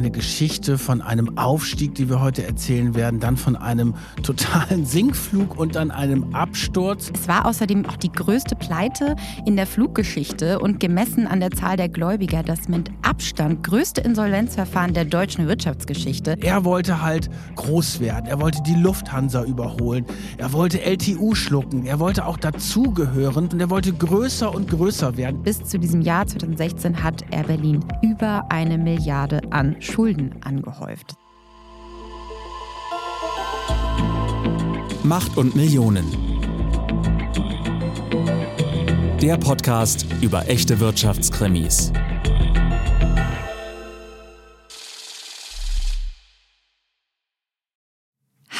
eine Geschichte von einem Aufstieg, die wir heute erzählen werden, dann von einem totalen Sinkflug und dann einem Absturz. Es war außerdem auch die größte Pleite in der Fluggeschichte und gemessen an der Zahl der Gläubiger das mit Abstand größte Insolvenzverfahren der deutschen Wirtschaftsgeschichte. Er wollte halt groß werden, er wollte die Lufthansa überholen, er wollte LTU schlucken, er wollte auch dazugehören und er wollte größer und größer werden. Bis zu diesem Jahr 2016 hat Air Berlin über eine Milliarde an Schulden angehäuft. Macht und Millionen. Der Podcast über echte Wirtschaftskrimis.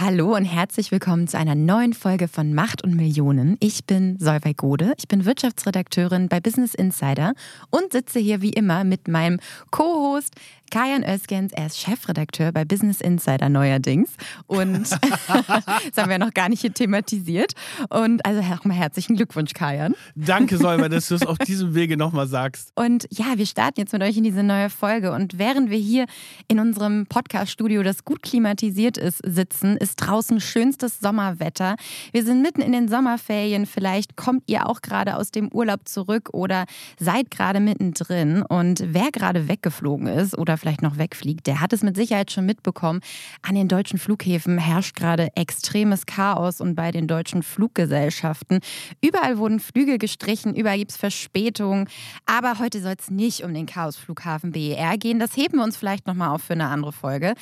Hallo und herzlich willkommen zu einer neuen Folge von Macht und Millionen. Ich bin Solveig Gode, ich bin Wirtschaftsredakteurin bei Business Insider und sitze hier wie immer mit meinem Co-Host Kajan Özgens, er ist Chefredakteur bei Business Insider neuerdings. Und das haben wir noch gar nicht hier thematisiert. Und also nochmal herzlichen Glückwunsch, Kajan. Danke, Solver, dass du es auf diesem Wege nochmal sagst. Und ja, wir starten jetzt mit euch in diese neue Folge. Und während wir hier in unserem Podcast-Studio, das gut klimatisiert ist, sitzen, ist draußen schönstes Sommerwetter. Wir sind mitten in den Sommerferien. Vielleicht kommt ihr auch gerade aus dem Urlaub zurück oder seid gerade mittendrin. Und wer gerade weggeflogen ist oder vielleicht noch wegfliegt, der hat es mit Sicherheit schon mitbekommen. An den deutschen Flughäfen herrscht gerade extremes Chaos und bei den deutschen Fluggesellschaften. Überall wurden Flüge gestrichen, überall gibt es Verspätungen. Aber heute soll es nicht um den Chaosflughafen BER gehen. Das heben wir uns vielleicht nochmal auf für eine andere Folge.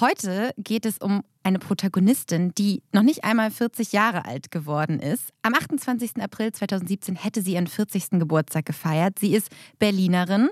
Heute geht es um eine Protagonistin, die noch nicht einmal 40 Jahre alt geworden ist. Am 28. April 2017 hätte sie ihren 40. Geburtstag gefeiert. Sie ist Berlinerin.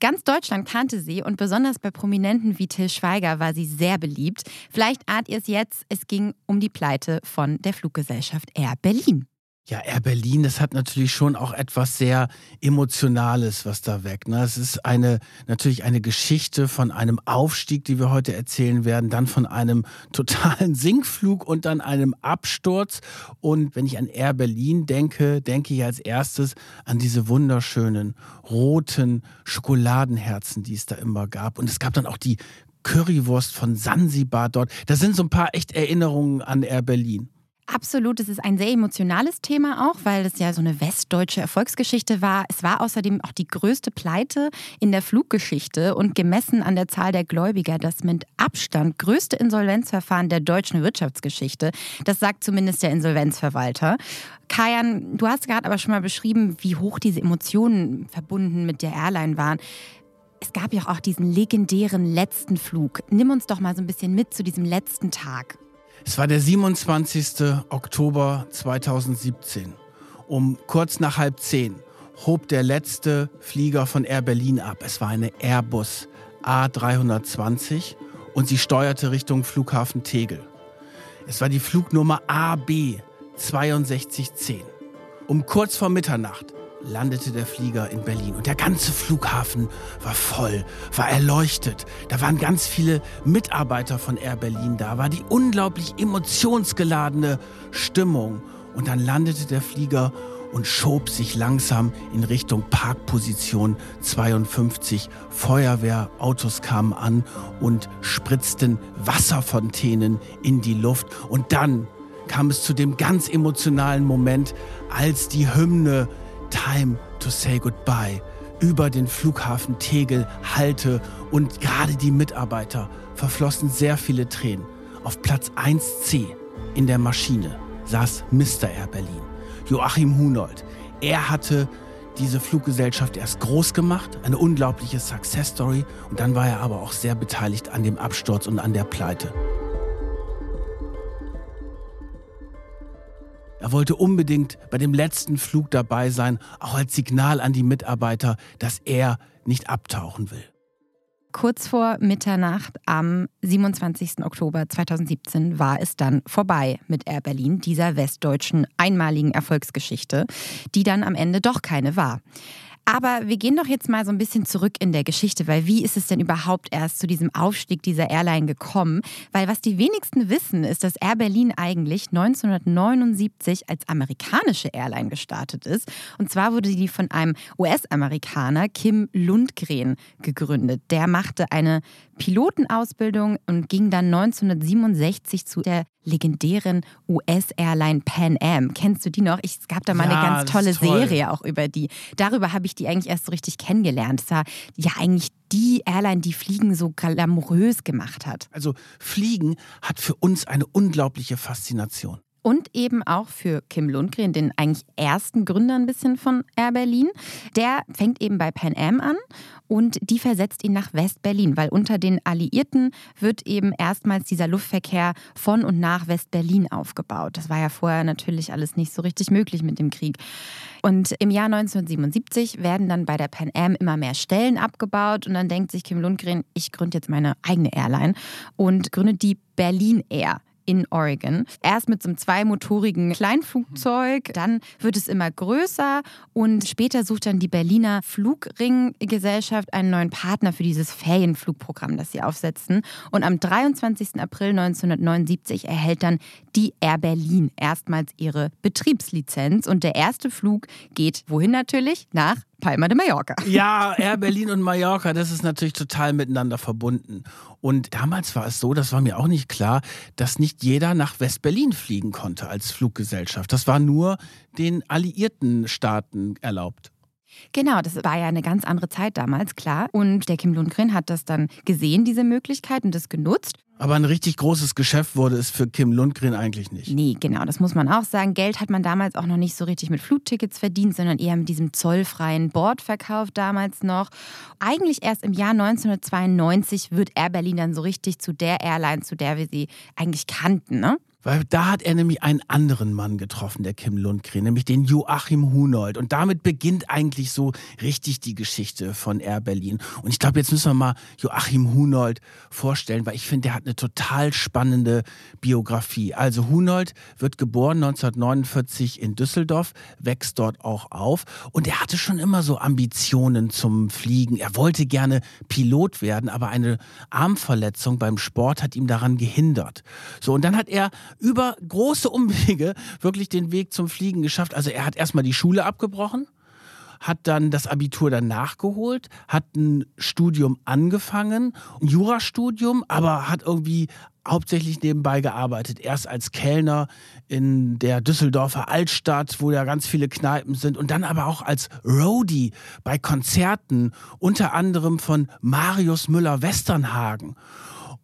Ganz Deutschland kannte sie und besonders bei Prominenten wie Till Schweiger war sie sehr beliebt. Vielleicht ahnt ihr es jetzt, es ging um die Pleite von der Fluggesellschaft Air Berlin. Ja, Air Berlin, das hat natürlich schon auch etwas sehr Emotionales, was da weg. Ne? Es ist eine, natürlich eine Geschichte von einem Aufstieg, die wir heute erzählen werden, dann von einem totalen Sinkflug und dann einem Absturz. Und wenn ich an Air Berlin denke, denke ich als erstes an diese wunderschönen roten Schokoladenherzen, die es da immer gab. Und es gab dann auch die Currywurst von Sansibar dort. Da sind so ein paar echt Erinnerungen an Air Berlin. Absolut, es ist ein sehr emotionales Thema auch, weil es ja so eine westdeutsche Erfolgsgeschichte war. Es war außerdem auch die größte Pleite in der Fluggeschichte und gemessen an der Zahl der Gläubiger das mit Abstand größte Insolvenzverfahren der deutschen Wirtschaftsgeschichte. Das sagt zumindest der Insolvenzverwalter. Kajan, du hast gerade aber schon mal beschrieben, wie hoch diese Emotionen verbunden mit der Airline waren. Es gab ja auch diesen legendären letzten Flug. Nimm uns doch mal so ein bisschen mit zu diesem letzten Tag. Es war der 27. Oktober 2017. Um kurz nach halb zehn hob der letzte Flieger von Air Berlin ab. Es war eine Airbus A320 und sie steuerte Richtung Flughafen Tegel. Es war die Flugnummer AB 6210. Um kurz vor Mitternacht landete der Flieger in Berlin und der ganze Flughafen war voll, war erleuchtet. Da waren ganz viele Mitarbeiter von Air Berlin da, war die unglaublich emotionsgeladene Stimmung. Und dann landete der Flieger und schob sich langsam in Richtung Parkposition 52. Feuerwehrautos kamen an und spritzten Wasserfontänen in die Luft. Und dann kam es zu dem ganz emotionalen Moment, als die Hymne Time to Say Goodbye über den Flughafen Tegel halte und gerade die Mitarbeiter verflossen sehr viele Tränen. Auf Platz 1c in der Maschine saß Mr. Air Berlin, Joachim Hunold. Er hatte diese Fluggesellschaft erst groß gemacht, eine unglaubliche Success Story und dann war er aber auch sehr beteiligt an dem Absturz und an der Pleite. Er wollte unbedingt bei dem letzten Flug dabei sein, auch als Signal an die Mitarbeiter, dass er nicht abtauchen will. Kurz vor Mitternacht am 27. Oktober 2017 war es dann vorbei mit Air Berlin, dieser westdeutschen einmaligen Erfolgsgeschichte, die dann am Ende doch keine war. Aber wir gehen doch jetzt mal so ein bisschen zurück in der Geschichte, weil wie ist es denn überhaupt erst zu diesem Aufstieg dieser Airline gekommen? Weil was die wenigsten wissen, ist, dass Air Berlin eigentlich 1979 als amerikanische Airline gestartet ist. Und zwar wurde die von einem US-Amerikaner, Kim Lundgren, gegründet. Der machte eine Pilotenausbildung und ging dann 1967 zu der legendären US-Airline Pan Am. Kennst du die noch? Ich, es gab da mal ja, eine ganz tolle toll. Serie auch über die. Darüber habe ich die eigentlich erst so richtig kennengelernt. Es war ja eigentlich die Airline, die Fliegen so glamourös gemacht hat. Also Fliegen hat für uns eine unglaubliche Faszination und eben auch für Kim Lundgren, den eigentlich ersten Gründer ein bisschen von Air Berlin. Der fängt eben bei Pan Am an und die versetzt ihn nach West-Berlin, weil unter den Alliierten wird eben erstmals dieser Luftverkehr von und nach West-Berlin aufgebaut. Das war ja vorher natürlich alles nicht so richtig möglich mit dem Krieg. Und im Jahr 1977 werden dann bei der Pan Am immer mehr Stellen abgebaut und dann denkt sich Kim Lundgren, ich gründe jetzt meine eigene Airline und gründet die Berlin Air in Oregon. Erst mit so einem zweimotorigen Kleinflugzeug, dann wird es immer größer und später sucht dann die Berliner Flugringgesellschaft einen neuen Partner für dieses Ferienflugprogramm, das sie aufsetzen. Und am 23. April 1979 erhält dann die Air Berlin erstmals ihre Betriebslizenz und der erste Flug geht wohin natürlich? Nach Palma de Mallorca. Ja, Air Berlin und Mallorca, das ist natürlich total miteinander verbunden. Und damals war es so, das war mir auch nicht klar, dass nicht jeder nach West-Berlin fliegen konnte als Fluggesellschaft. Das war nur den alliierten Staaten erlaubt. Genau, das war ja eine ganz andere Zeit damals, klar. Und der Kim Lundgren hat das dann gesehen, diese Möglichkeit, und das genutzt. Aber ein richtig großes Geschäft wurde es für Kim Lundgren eigentlich nicht. Nee, genau, das muss man auch sagen. Geld hat man damals auch noch nicht so richtig mit Flugtickets verdient, sondern eher mit diesem zollfreien Bordverkauf damals noch. Eigentlich erst im Jahr 1992 wird Air Berlin dann so richtig zu der Airline, zu der wir sie eigentlich kannten. Ne? Weil da hat er nämlich einen anderen Mann getroffen, der Kim Lundgren, nämlich den Joachim Hunold. Und damit beginnt eigentlich so richtig die Geschichte von Air Berlin. Und ich glaube, jetzt müssen wir mal Joachim Hunold vorstellen, weil ich finde, der hat eine total spannende Biografie. Also Hunold wird geboren 1949 in Düsseldorf, wächst dort auch auf. Und er hatte schon immer so Ambitionen zum Fliegen. Er wollte gerne Pilot werden, aber eine Armverletzung beim Sport hat ihm daran gehindert. So, und dann hat er über große Umwege wirklich den Weg zum Fliegen geschafft. Also er hat erstmal die Schule abgebrochen, hat dann das Abitur dann nachgeholt, hat ein Studium angefangen, ein Jurastudium, aber hat irgendwie hauptsächlich nebenbei gearbeitet. Erst als Kellner in der Düsseldorfer Altstadt, wo ja ganz viele Kneipen sind und dann aber auch als Roadie bei Konzerten, unter anderem von Marius Müller-Westernhagen.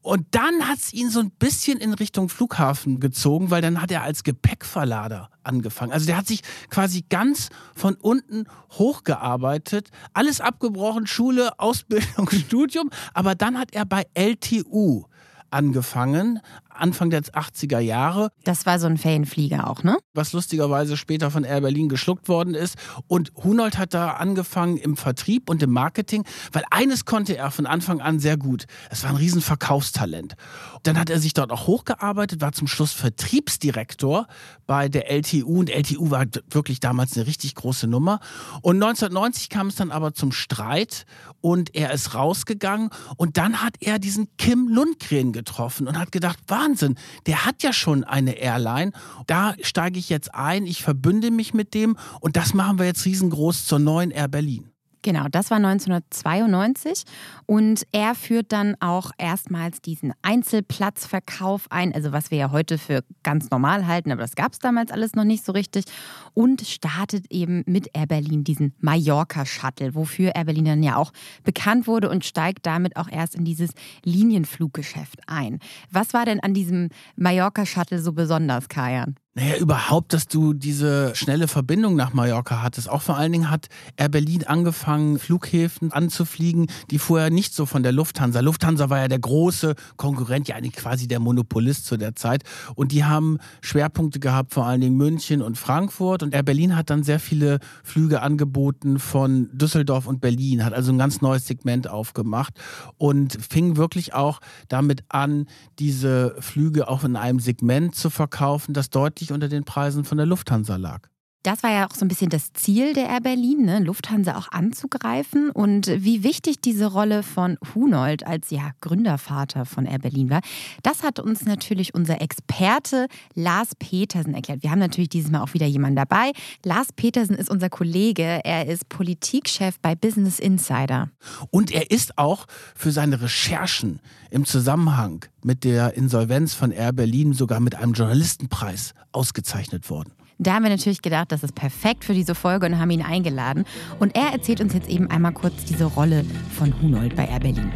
Und dann hat es ihn so ein bisschen in Richtung Flughafen gezogen, weil dann hat er als Gepäckverlader angefangen. Also der hat sich quasi ganz von unten hochgearbeitet, alles abgebrochen, Schule, Ausbildung, Studium, aber dann hat er bei LTU angefangen, Anfang der 80er Jahre. Das war so ein Ferienflieger auch, ne? Was lustigerweise später von Air Berlin geschluckt worden ist. Und Hunold hat da angefangen im Vertrieb und im Marketing, weil eines konnte er von Anfang an sehr gut. Es war ein Riesenverkaufstalent. Dann hat er sich dort auch hochgearbeitet, war zum Schluss Vertriebsdirektor bei der LTU. Und LTU war wirklich damals eine richtig große Nummer. Und 1990 kam es dann aber zum Streit und er ist rausgegangen. Und dann hat er diesen Kim Lundgren getroffen und hat gedacht, Wahnsinn, der hat ja schon eine Airline. Da steige ich jetzt ein, ich verbünde mich mit dem und das machen wir jetzt riesengroß zur neuen Air Berlin. Genau, das war 1992 und er führt dann auch erstmals diesen Einzelplatzverkauf ein, also was wir ja heute für ganz normal halten, aber das gab es damals alles noch nicht so richtig und startet eben mit Air Berlin diesen Mallorca-Shuttle, wofür Air Berlin dann ja auch bekannt wurde und steigt damit auch erst in dieses Linienfluggeschäft ein. Was war denn an diesem Mallorca-Shuttle so besonders, Kajan? Naja, überhaupt, dass du diese schnelle Verbindung nach Mallorca hattest. Auch vor allen Dingen hat Air Berlin angefangen, Flughäfen anzufliegen, die vorher nicht so von der Lufthansa. Lufthansa war ja der große Konkurrent, ja eigentlich quasi der Monopolist zu der Zeit. Und die haben Schwerpunkte gehabt, vor allen Dingen München und Frankfurt. Und Air Berlin hat dann sehr viele Flüge angeboten von Düsseldorf und Berlin, hat also ein ganz neues Segment aufgemacht und fing wirklich auch damit an, diese Flüge auch in einem Segment zu verkaufen, das deutlich deutlich unter den Preisen von der Lufthansa lag. Das war ja auch so ein bisschen das Ziel der Air Berlin, ne? Lufthansa auch anzugreifen. Und wie wichtig diese Rolle von Hunold als ja, Gründervater von Air Berlin war, das hat uns natürlich unser Experte Lars Petersen erklärt. Wir haben natürlich dieses Mal auch wieder jemanden dabei. Lars Petersen ist unser Kollege. Er ist Politikchef bei Business Insider. Und er ist auch für seine Recherchen im Zusammenhang mit der Insolvenz von Air Berlin sogar mit einem Journalistenpreis ausgezeichnet worden. Da haben wir natürlich gedacht, das ist perfekt für diese Folge und haben ihn eingeladen. Und er erzählt uns jetzt eben einmal kurz diese Rolle von Hunold bei Air Berlin.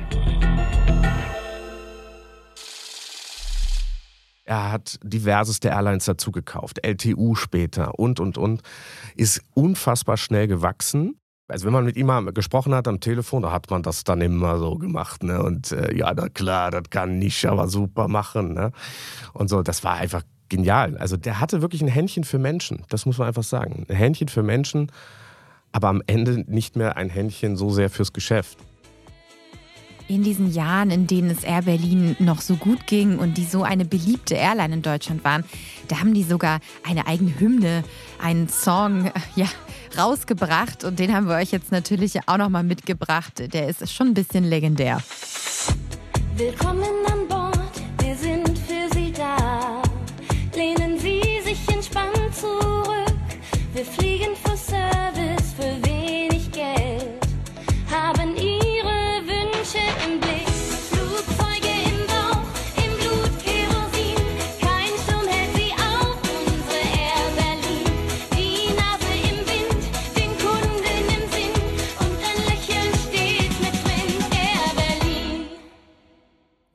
Er hat diverseste Airlines dazu gekauft, LTU später und, und, und. Ist unfassbar schnell gewachsen. Also wenn man mit ihm mal gesprochen hat am Telefon, da hat man das dann immer so gemacht. Ne? Und äh, ja, na klar, das kann ich aber super machen. Ne? Und so, das war einfach genial. Also der hatte wirklich ein Händchen für Menschen, das muss man einfach sagen. Ein Händchen für Menschen, aber am Ende nicht mehr ein Händchen so sehr fürs Geschäft. In diesen Jahren, in denen es Air Berlin noch so gut ging und die so eine beliebte Airline in Deutschland waren, da haben die sogar eine eigene Hymne, einen Song ja, rausgebracht und den haben wir euch jetzt natürlich auch noch mal mitgebracht. Der ist schon ein bisschen legendär. Willkommen an Bord,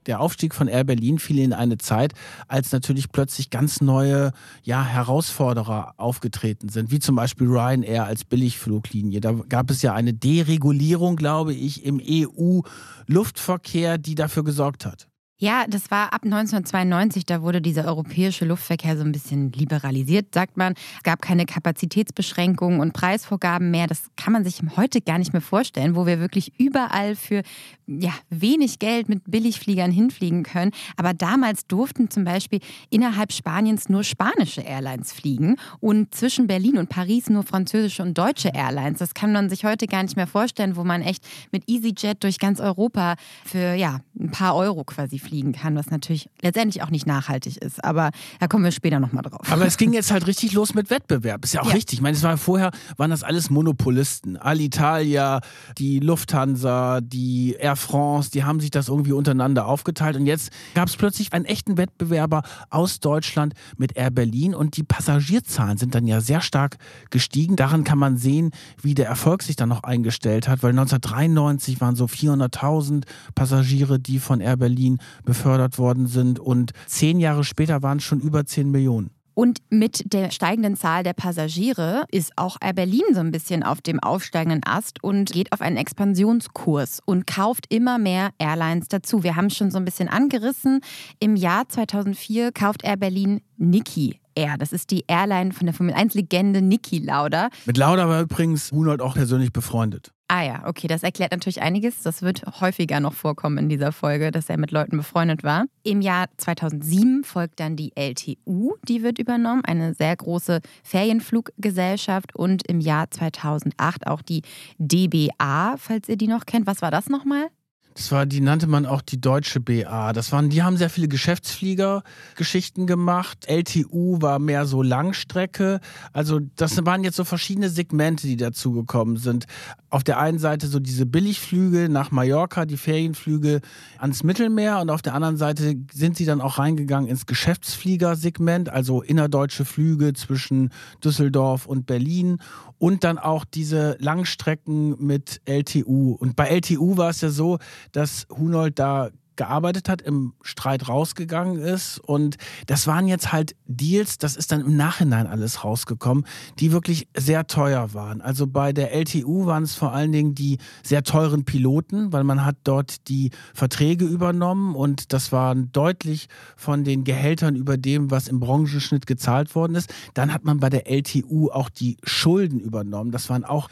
Der Aufstieg von Air Berlin fiel in eine Zeit, als natürlich plötzlich ganz neue ja, Herausforderer aufgetreten sind, wie zum Beispiel Ryanair als Billigfluglinie. Da gab es ja eine Deregulierung, glaube ich, im EU-Luftverkehr, die dafür gesorgt hat. Ja, das war ab 1992, da wurde dieser europäische Luftverkehr so ein bisschen liberalisiert, sagt man. Es gab keine Kapazitätsbeschränkungen und Preisvorgaben mehr. Das kann man sich heute gar nicht mehr vorstellen, wo wir wirklich überall für ja, wenig Geld mit Billigfliegern hinfliegen können. Aber damals durften zum Beispiel innerhalb Spaniens nur spanische Airlines fliegen und zwischen Berlin und Paris nur französische und deutsche Airlines. Das kann man sich heute gar nicht mehr vorstellen, wo man echt mit EasyJet durch ganz Europa für ja, ein paar Euro quasi fliegen kann, was natürlich letztendlich auch nicht nachhaltig ist. Aber da kommen wir später nochmal drauf. Aber es ging jetzt halt richtig los mit Wettbewerb. Ist ja auch Ja. richtig. Ich meine, es war vorher, waren das alles Monopolisten. Alitalia, die Lufthansa, die Air France, die haben sich das irgendwie untereinander aufgeteilt. Und jetzt gab es plötzlich einen echten Wettbewerber aus Deutschland mit Air Berlin. Und die Passagierzahlen sind dann ja sehr stark gestiegen. Daran kann man sehen, wie der Erfolg sich dann noch eingestellt hat. Weil 1993 waren so 400.000 Passagiere, die von Air Berlin befördert worden sind. Und zehn Jahre später waren es schon über 10 Millionen. Und mit der steigenden Zahl der Passagiere ist auch Air Berlin so ein bisschen auf dem aufsteigenden Ast und geht auf einen Expansionskurs und kauft immer mehr Airlines dazu. Wir haben es schon so ein bisschen angerissen. Im Jahr 2004 kauft Air Berlin Niki Air. Das ist die Airline von der Formel 1-Legende Niki Lauda. Mit Lauda war übrigens Hunold auch persönlich befreundet. Ah ja, okay, das erklärt natürlich einiges. Das wird häufiger noch vorkommen in dieser Folge, dass er mit Leuten befreundet war. Im Jahr 2007 folgt dann die LTU, die wird übernommen, eine sehr große Ferienfluggesellschaft. Und im Jahr 2008 auch die DBA, falls ihr die noch kennt. Was war das nochmal? Das war, die nannte man auch die deutsche BA. Das waren, die haben sehr viele Geschäftsflieger-Geschichten gemacht. LTU war mehr so Langstrecke. Also das waren jetzt so verschiedene Segmente, die dazugekommen sind. Auf der einen Seite so diese Billigflüge nach Mallorca, die Ferienflüge ans Mittelmeer und auf der anderen Seite sind sie dann auch reingegangen ins Geschäftsfliegersegment, also innerdeutsche Flüge zwischen Düsseldorf und Berlin und dann auch diese Langstrecken mit LTU. Und bei LTU war es ja so, dass Hunold da gearbeitet hat, im Streit rausgegangen ist. Und das waren jetzt halt Deals, das ist dann im Nachhinein alles rausgekommen, die wirklich sehr teuer waren. Also bei der LTU waren es vor allen Dingen die sehr teuren Piloten, weil man hat dort die Verträge übernommen und das waren deutlich von den Gehältern über dem, was im Branchenschnitt gezahlt worden ist. Dann hat man bei der LTU auch die Schulden übernommen. Das waren auch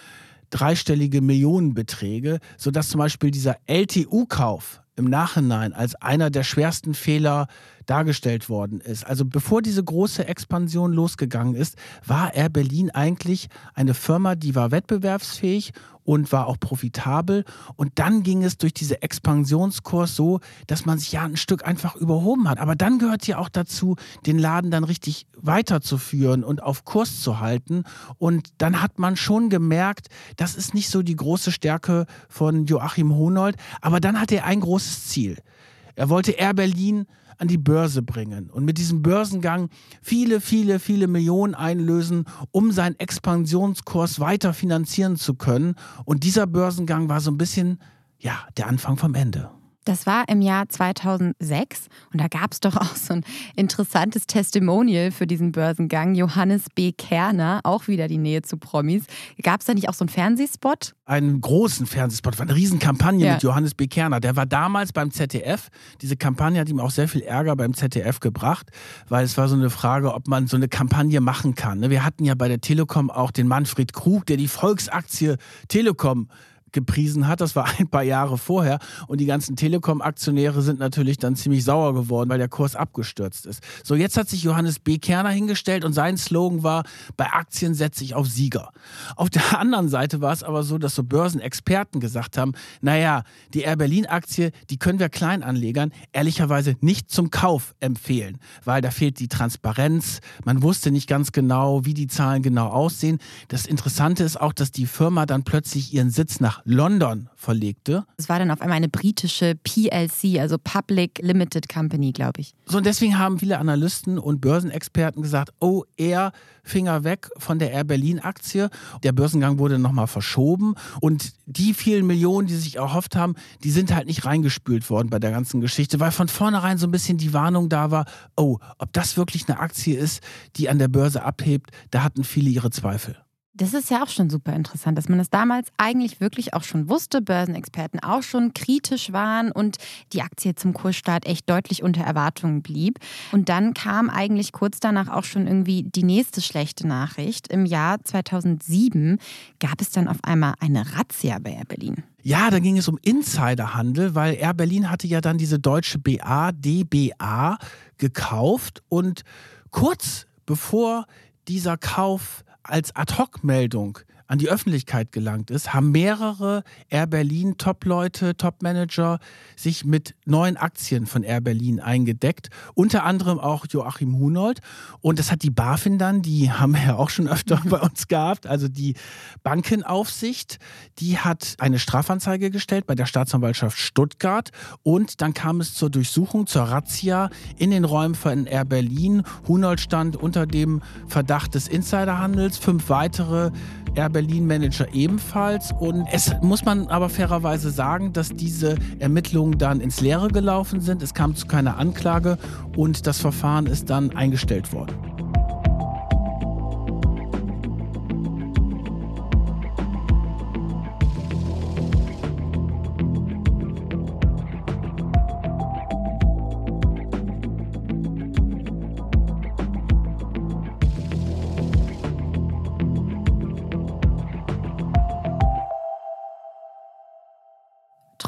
dreistellige Millionenbeträge, sodass zum Beispiel dieser LTU-Kauf im Nachhinein als einer der schwersten Fehler dargestellt worden ist. Also bevor diese große Expansion losgegangen ist, war Air Berlin eigentlich eine Firma, die war wettbewerbsfähig und war auch profitabel. Und dann ging es durch diese Expansionskurs so, dass man sich ja ein Stück einfach überhoben hat. Aber dann gehört ja auch dazu, den Laden dann richtig weiterzuführen und auf Kurs zu halten. Und dann hat man schon gemerkt, das ist nicht so die große Stärke von Joachim Honold. Aber dann hat er ein großes Ziel. Er wollte Air Berlin an die Börse bringen und mit diesem Börsengang viele, viele, viele Millionen einlösen, um seinen Expansionskurs weiter finanzieren zu können. Und dieser Börsengang war so ein bisschen, ja, der Anfang vom Ende. Das war im Jahr 2006 und da gab es doch auch so ein interessantes Testimonial für diesen Börsengang. Johannes B. Kerner, auch wieder die Nähe zu Promis. Gab es da nicht auch so einen Fernsehspot? Einen großen Fernsehspot, war eine Riesenkampagne Ja. mit Johannes B. Kerner. Der war damals beim ZDF. Diese Kampagne hat ihm auch sehr viel Ärger beim ZDF gebracht, weil es war so eine Frage, ob man so eine Kampagne machen kann. ne? Wir hatten ja bei der Telekom auch den Manfred Krug, der die Volksaktie Telekom gepriesen hat. Das war ein paar Jahre vorher. Und die ganzen Telekom-Aktionäre sind natürlich dann ziemlich sauer geworden, weil der Kurs abgestürzt ist. So, jetzt hat sich Johannes B. Kerner hingestellt und sein Slogan war, bei Aktien setze ich auf Sieger. Auf der anderen Seite war es aber so, dass so Börsenexperten gesagt haben, naja, die Air Berlin-Aktie, die können wir Kleinanlegern ehrlicherweise nicht zum Kauf empfehlen, weil da fehlt die Transparenz. Man wusste nicht ganz genau, wie die Zahlen genau aussehen. Das Interessante ist auch, dass die Firma dann plötzlich ihren Sitz nach London verlegte. Es war dann auf einmal eine britische PLC, also Public Limited Company, glaube ich. So, und deswegen haben viele Analysten und Börsenexperten gesagt, oh, eher Finger weg von der Air Berlin Aktie. Der Börsengang wurde nochmal verschoben und die vielen Millionen, die sich erhofft haben, die sind halt nicht reingespült worden bei der ganzen Geschichte, weil von vornherein so ein bisschen die Warnung da war, oh, ob das wirklich eine Aktie ist, die an der Börse abhebt, da hatten viele ihre Zweifel. Das ist ja auch schon super interessant, dass man das damals eigentlich wirklich auch schon wusste, Börsenexperten auch schon kritisch waren und die Aktie zum Kursstart echt deutlich unter Erwartungen blieb. Und dann kam eigentlich kurz danach auch schon irgendwie die nächste schlechte Nachricht. Im Jahr 2007 gab es dann auf einmal eine Razzia bei Air Berlin. Ja, da ging es um Insiderhandel, weil Air Berlin hatte ja dann diese deutsche BA, DBA, gekauft und kurz bevor dieser Kauf als Ad-Hoc-Meldung an die Öffentlichkeit gelangt ist, haben mehrere Air Berlin Top-Leute, Top-Manager sich mit neuen Aktien von Air Berlin eingedeckt. Unter anderem auch Joachim Hunold. Und das hat die BaFin dann, die haben wir ja auch schon öfter bei uns gehabt, also die Bankenaufsicht, die hat eine Strafanzeige gestellt bei der Staatsanwaltschaft Stuttgart. Und dann kam es zur Durchsuchung, zur Razzia in den Räumen von Air Berlin. Hunold stand unter dem Verdacht des Insiderhandels, fünf weitere Air Berlin Manager ebenfalls. Und es muss man aber fairerweise sagen, dass diese Ermittlungen dann ins Leere gelaufen sind. Es kam zu keiner Anklage und das Verfahren ist dann eingestellt worden.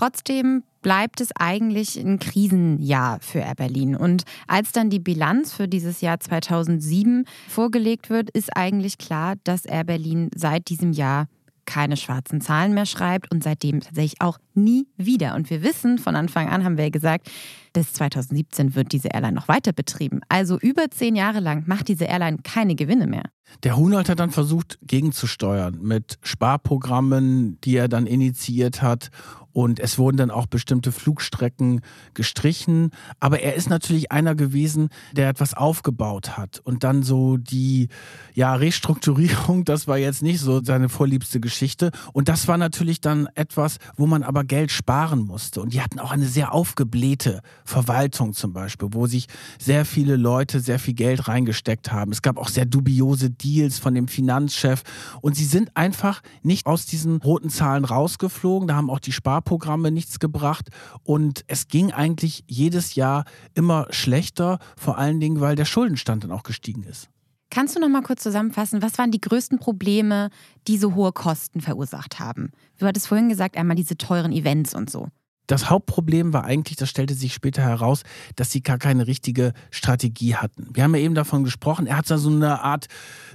Trotzdem bleibt es eigentlich ein Krisenjahr für Air Berlin. Und als dann die Bilanz für dieses Jahr 2007 vorgelegt wird, ist eigentlich klar, dass Air Berlin seit diesem Jahr keine schwarzen Zahlen mehr schreibt und seitdem tatsächlich auch nie wieder. Und wir wissen, von Anfang an haben wir ja gesagt, bis 2017 wird diese Airline noch weiter betrieben. Also über zehn Jahre lang macht diese Airline keine Gewinne mehr. Der Hunold hat dann versucht, gegenzusteuern mit Sparprogrammen, die er dann initiiert hat. Und es wurden dann auch bestimmte Flugstrecken gestrichen. Aber er ist natürlich einer gewesen, der etwas aufgebaut hat. Und dann so die ja, Restrukturierung, das war jetzt nicht so seine vorliebste Geschichte. Und das war natürlich dann etwas, wo man aber Geld sparen musste. Und die hatten auch eine sehr aufgeblähte Verwaltung zum Beispiel, wo sich sehr viele Leute sehr viel Geld reingesteckt haben. Es gab auch sehr dubiose Deals von dem Finanzchef. Und sie sind einfach nicht aus diesen roten Zahlen rausgeflogen. Da haben auch die Sparprogramme nichts gebracht. Und es ging eigentlich jedes Jahr immer schlechter, vor allen Dingen, weil der Schuldenstand dann auch gestiegen ist. Kannst du noch mal kurz zusammenfassen, was waren die größten Probleme, die so hohe Kosten verursacht haben? Du hattest vorhin gesagt, einmal diese teuren Events und so. Das Hauptproblem war eigentlich, das stellte sich später heraus, dass sie gar keine richtige Strategie hatten. Wir haben ja eben davon gesprochen, er hat da so eine Art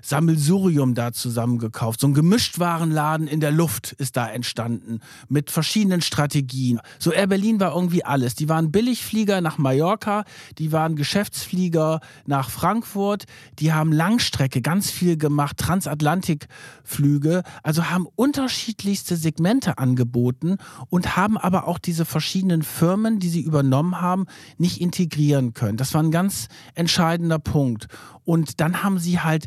Sammelsurium da zusammengekauft. So ein Gemischtwarenladen in der Luft ist da entstanden mit verschiedenen Strategien. So Air Berlin war irgendwie alles. Die waren Billigflieger nach Mallorca, die waren Geschäftsflieger nach Frankfurt, die haben Langstrecke ganz viel gemacht, Transatlantikflüge, also haben unterschiedlichste Segmente angeboten und haben aber auch diese verschiedenen Firmen, die sie übernommen haben, nicht integrieren können. Das war ein ganz entscheidender Punkt. Und dann haben sie halt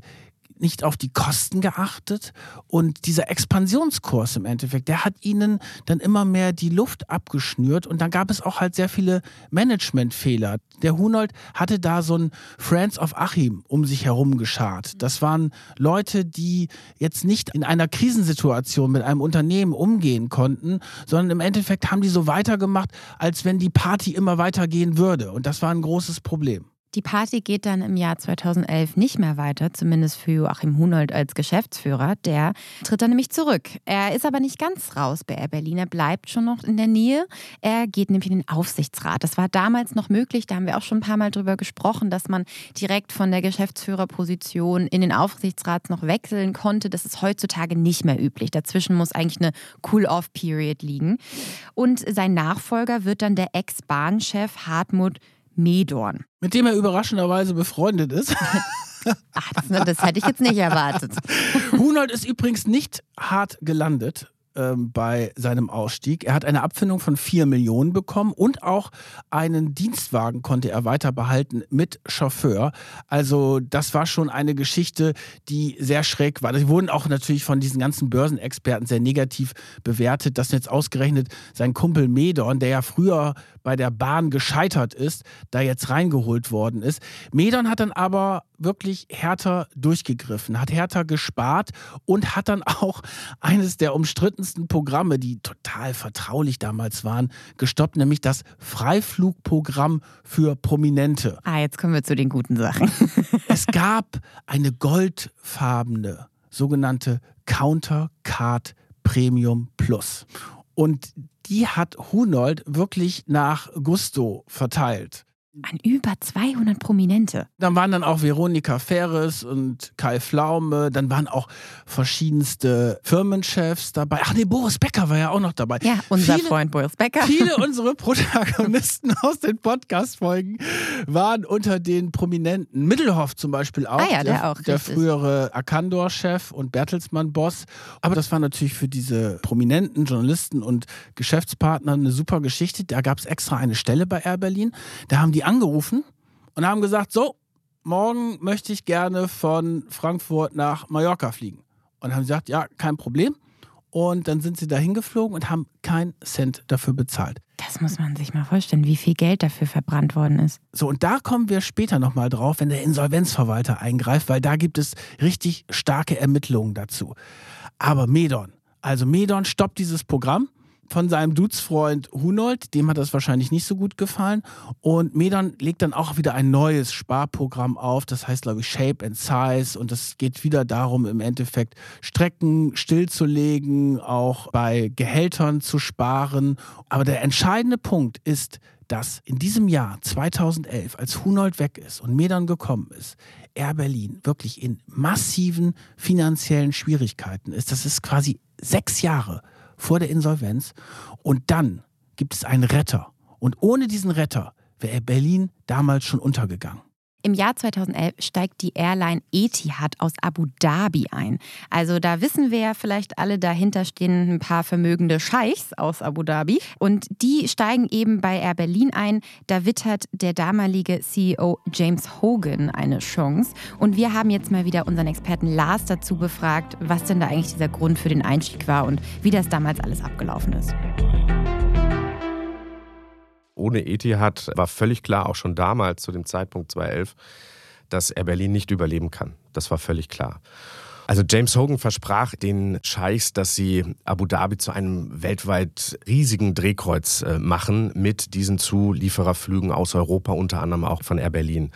nicht auf die Kosten geachtet und dieser Expansionskurs im Endeffekt, der hat ihnen dann immer mehr die Luft abgeschnürt und dann gab es auch halt sehr viele Managementfehler. Der Hunold hatte da so ein Friends of Achim um sich herum geschart. Das waren Leute, die jetzt nicht in einer Krisensituation mit einem Unternehmen umgehen konnten, sondern im Endeffekt haben die so weitergemacht, als wenn die Party immer weitergehen würde und das war ein großes Problem. Die Party geht dann im Jahr 2011 nicht mehr weiter, zumindest für Joachim Hunold als Geschäftsführer. Der tritt dann nämlich zurück. Er ist aber nicht ganz raus bei Air Berlin. Er bleibt schon noch in der Nähe. Er geht nämlich in den Aufsichtsrat. Das war damals noch möglich. Da haben wir auch schon ein paar Mal drüber gesprochen, dass man direkt von der Geschäftsführerposition in den Aufsichtsrat noch wechseln konnte. Das ist heutzutage nicht mehr üblich. Dazwischen muss eigentlich eine Cool-Off-Period liegen. Und sein Nachfolger wird dann der Ex-Bahnchef Hartmut Medorn. Mit dem er überraschenderweise befreundet ist. Ach, das, das hätte ich jetzt nicht erwartet. Hunold ist übrigens nicht hart gelandet ähm, bei seinem Ausstieg. Er hat eine Abfindung von 4 Millionen bekommen und auch einen Dienstwagen konnte er weiter behalten mit Chauffeur. Also das war schon eine Geschichte, die sehr schräg war. Die wurden auch natürlich von diesen ganzen Börsenexperten sehr negativ bewertet, dass jetzt ausgerechnet sein Kumpel Medorn, der ja früher bei der Bahn gescheitert ist, da jetzt reingeholt worden ist. Medon hat dann aber wirklich härter durchgegriffen, hat härter gespart und hat dann auch eines der umstrittensten Programme, die total vertraulich damals waren, gestoppt, nämlich das Freiflugprogramm für Prominente. Ah, jetzt kommen wir zu den guten Sachen. es gab eine goldfarbene sogenannte Countercard Premium Plus. Und die hat Hunold wirklich nach Gusto verteilt. An über 200 Prominente. Dann waren dann auch Veronika Ferres und Kai Flaume. Dann waren auch verschiedenste Firmenchefs dabei. Ach nee, Boris Becker war ja auch noch dabei. Ja, unser viele, Freund Boris Becker. Viele unserer Protagonisten aus den Podcast-Folgen waren unter den Prominenten. Mittelhoff zum Beispiel auch. Ah ja, der, der auch. Der frühere Akandor-Chef und Bertelsmann-Boss. Aber das war natürlich für diese prominenten Journalisten und Geschäftspartner eine super Geschichte. Da gab es extra eine Stelle bei Air Berlin. Da haben die angerufen und haben gesagt, so, morgen möchte ich gerne von Frankfurt nach Mallorca fliegen. Und haben gesagt, ja, kein Problem. Und dann sind sie da hingeflogen und haben keinen Cent dafür bezahlt. Das muss man sich mal vorstellen, wie viel Geld dafür verbrannt worden ist. So, und da kommen wir später nochmal drauf, wenn der Insolvenzverwalter eingreift, weil da gibt es richtig starke Ermittlungen dazu. Aber Medon, also Medon stoppt dieses Programm von seinem Dudesfreund Hunold, dem hat das wahrscheinlich nicht so gut gefallen. Und Medon legt dann auch wieder ein neues Sparprogramm auf, das heißt, glaube ich, Shape and Size. Und es geht wieder darum, im Endeffekt Strecken stillzulegen, auch bei Gehältern zu sparen. Aber der entscheidende Punkt ist, dass in diesem Jahr 2011, als Hunold weg ist und Medon gekommen ist, Air Berlin wirklich in massiven finanziellen Schwierigkeiten ist. Das ist quasi sechs Jahre vor der Insolvenz. Und dann gibt es einen Retter. Und ohne diesen Retter wäre Berlin damals schon untergegangen. Im Jahr 2011 steigt die Airline Etihad aus Abu Dhabi ein. Also da wissen wir ja vielleicht alle, dahinter stehen ein paar vermögende Scheichs aus Abu Dhabi. Und die steigen eben bei Air Berlin ein. Da wittert der damalige CEO James Hogan eine Chance. Und wir haben jetzt mal wieder unseren Experten Lars dazu befragt, was denn da eigentlich dieser Grund für den Einstieg war und wie das damals alles abgelaufen ist ohne Etihad war völlig klar, auch schon damals zu dem Zeitpunkt 2011, dass er Berlin nicht überleben kann. Das war völlig klar. Also James Hogan versprach den Scheichs, dass sie Abu Dhabi zu einem weltweit riesigen Drehkreuz äh, machen mit diesen Zuliefererflügen aus Europa, unter anderem auch von Air Berlin.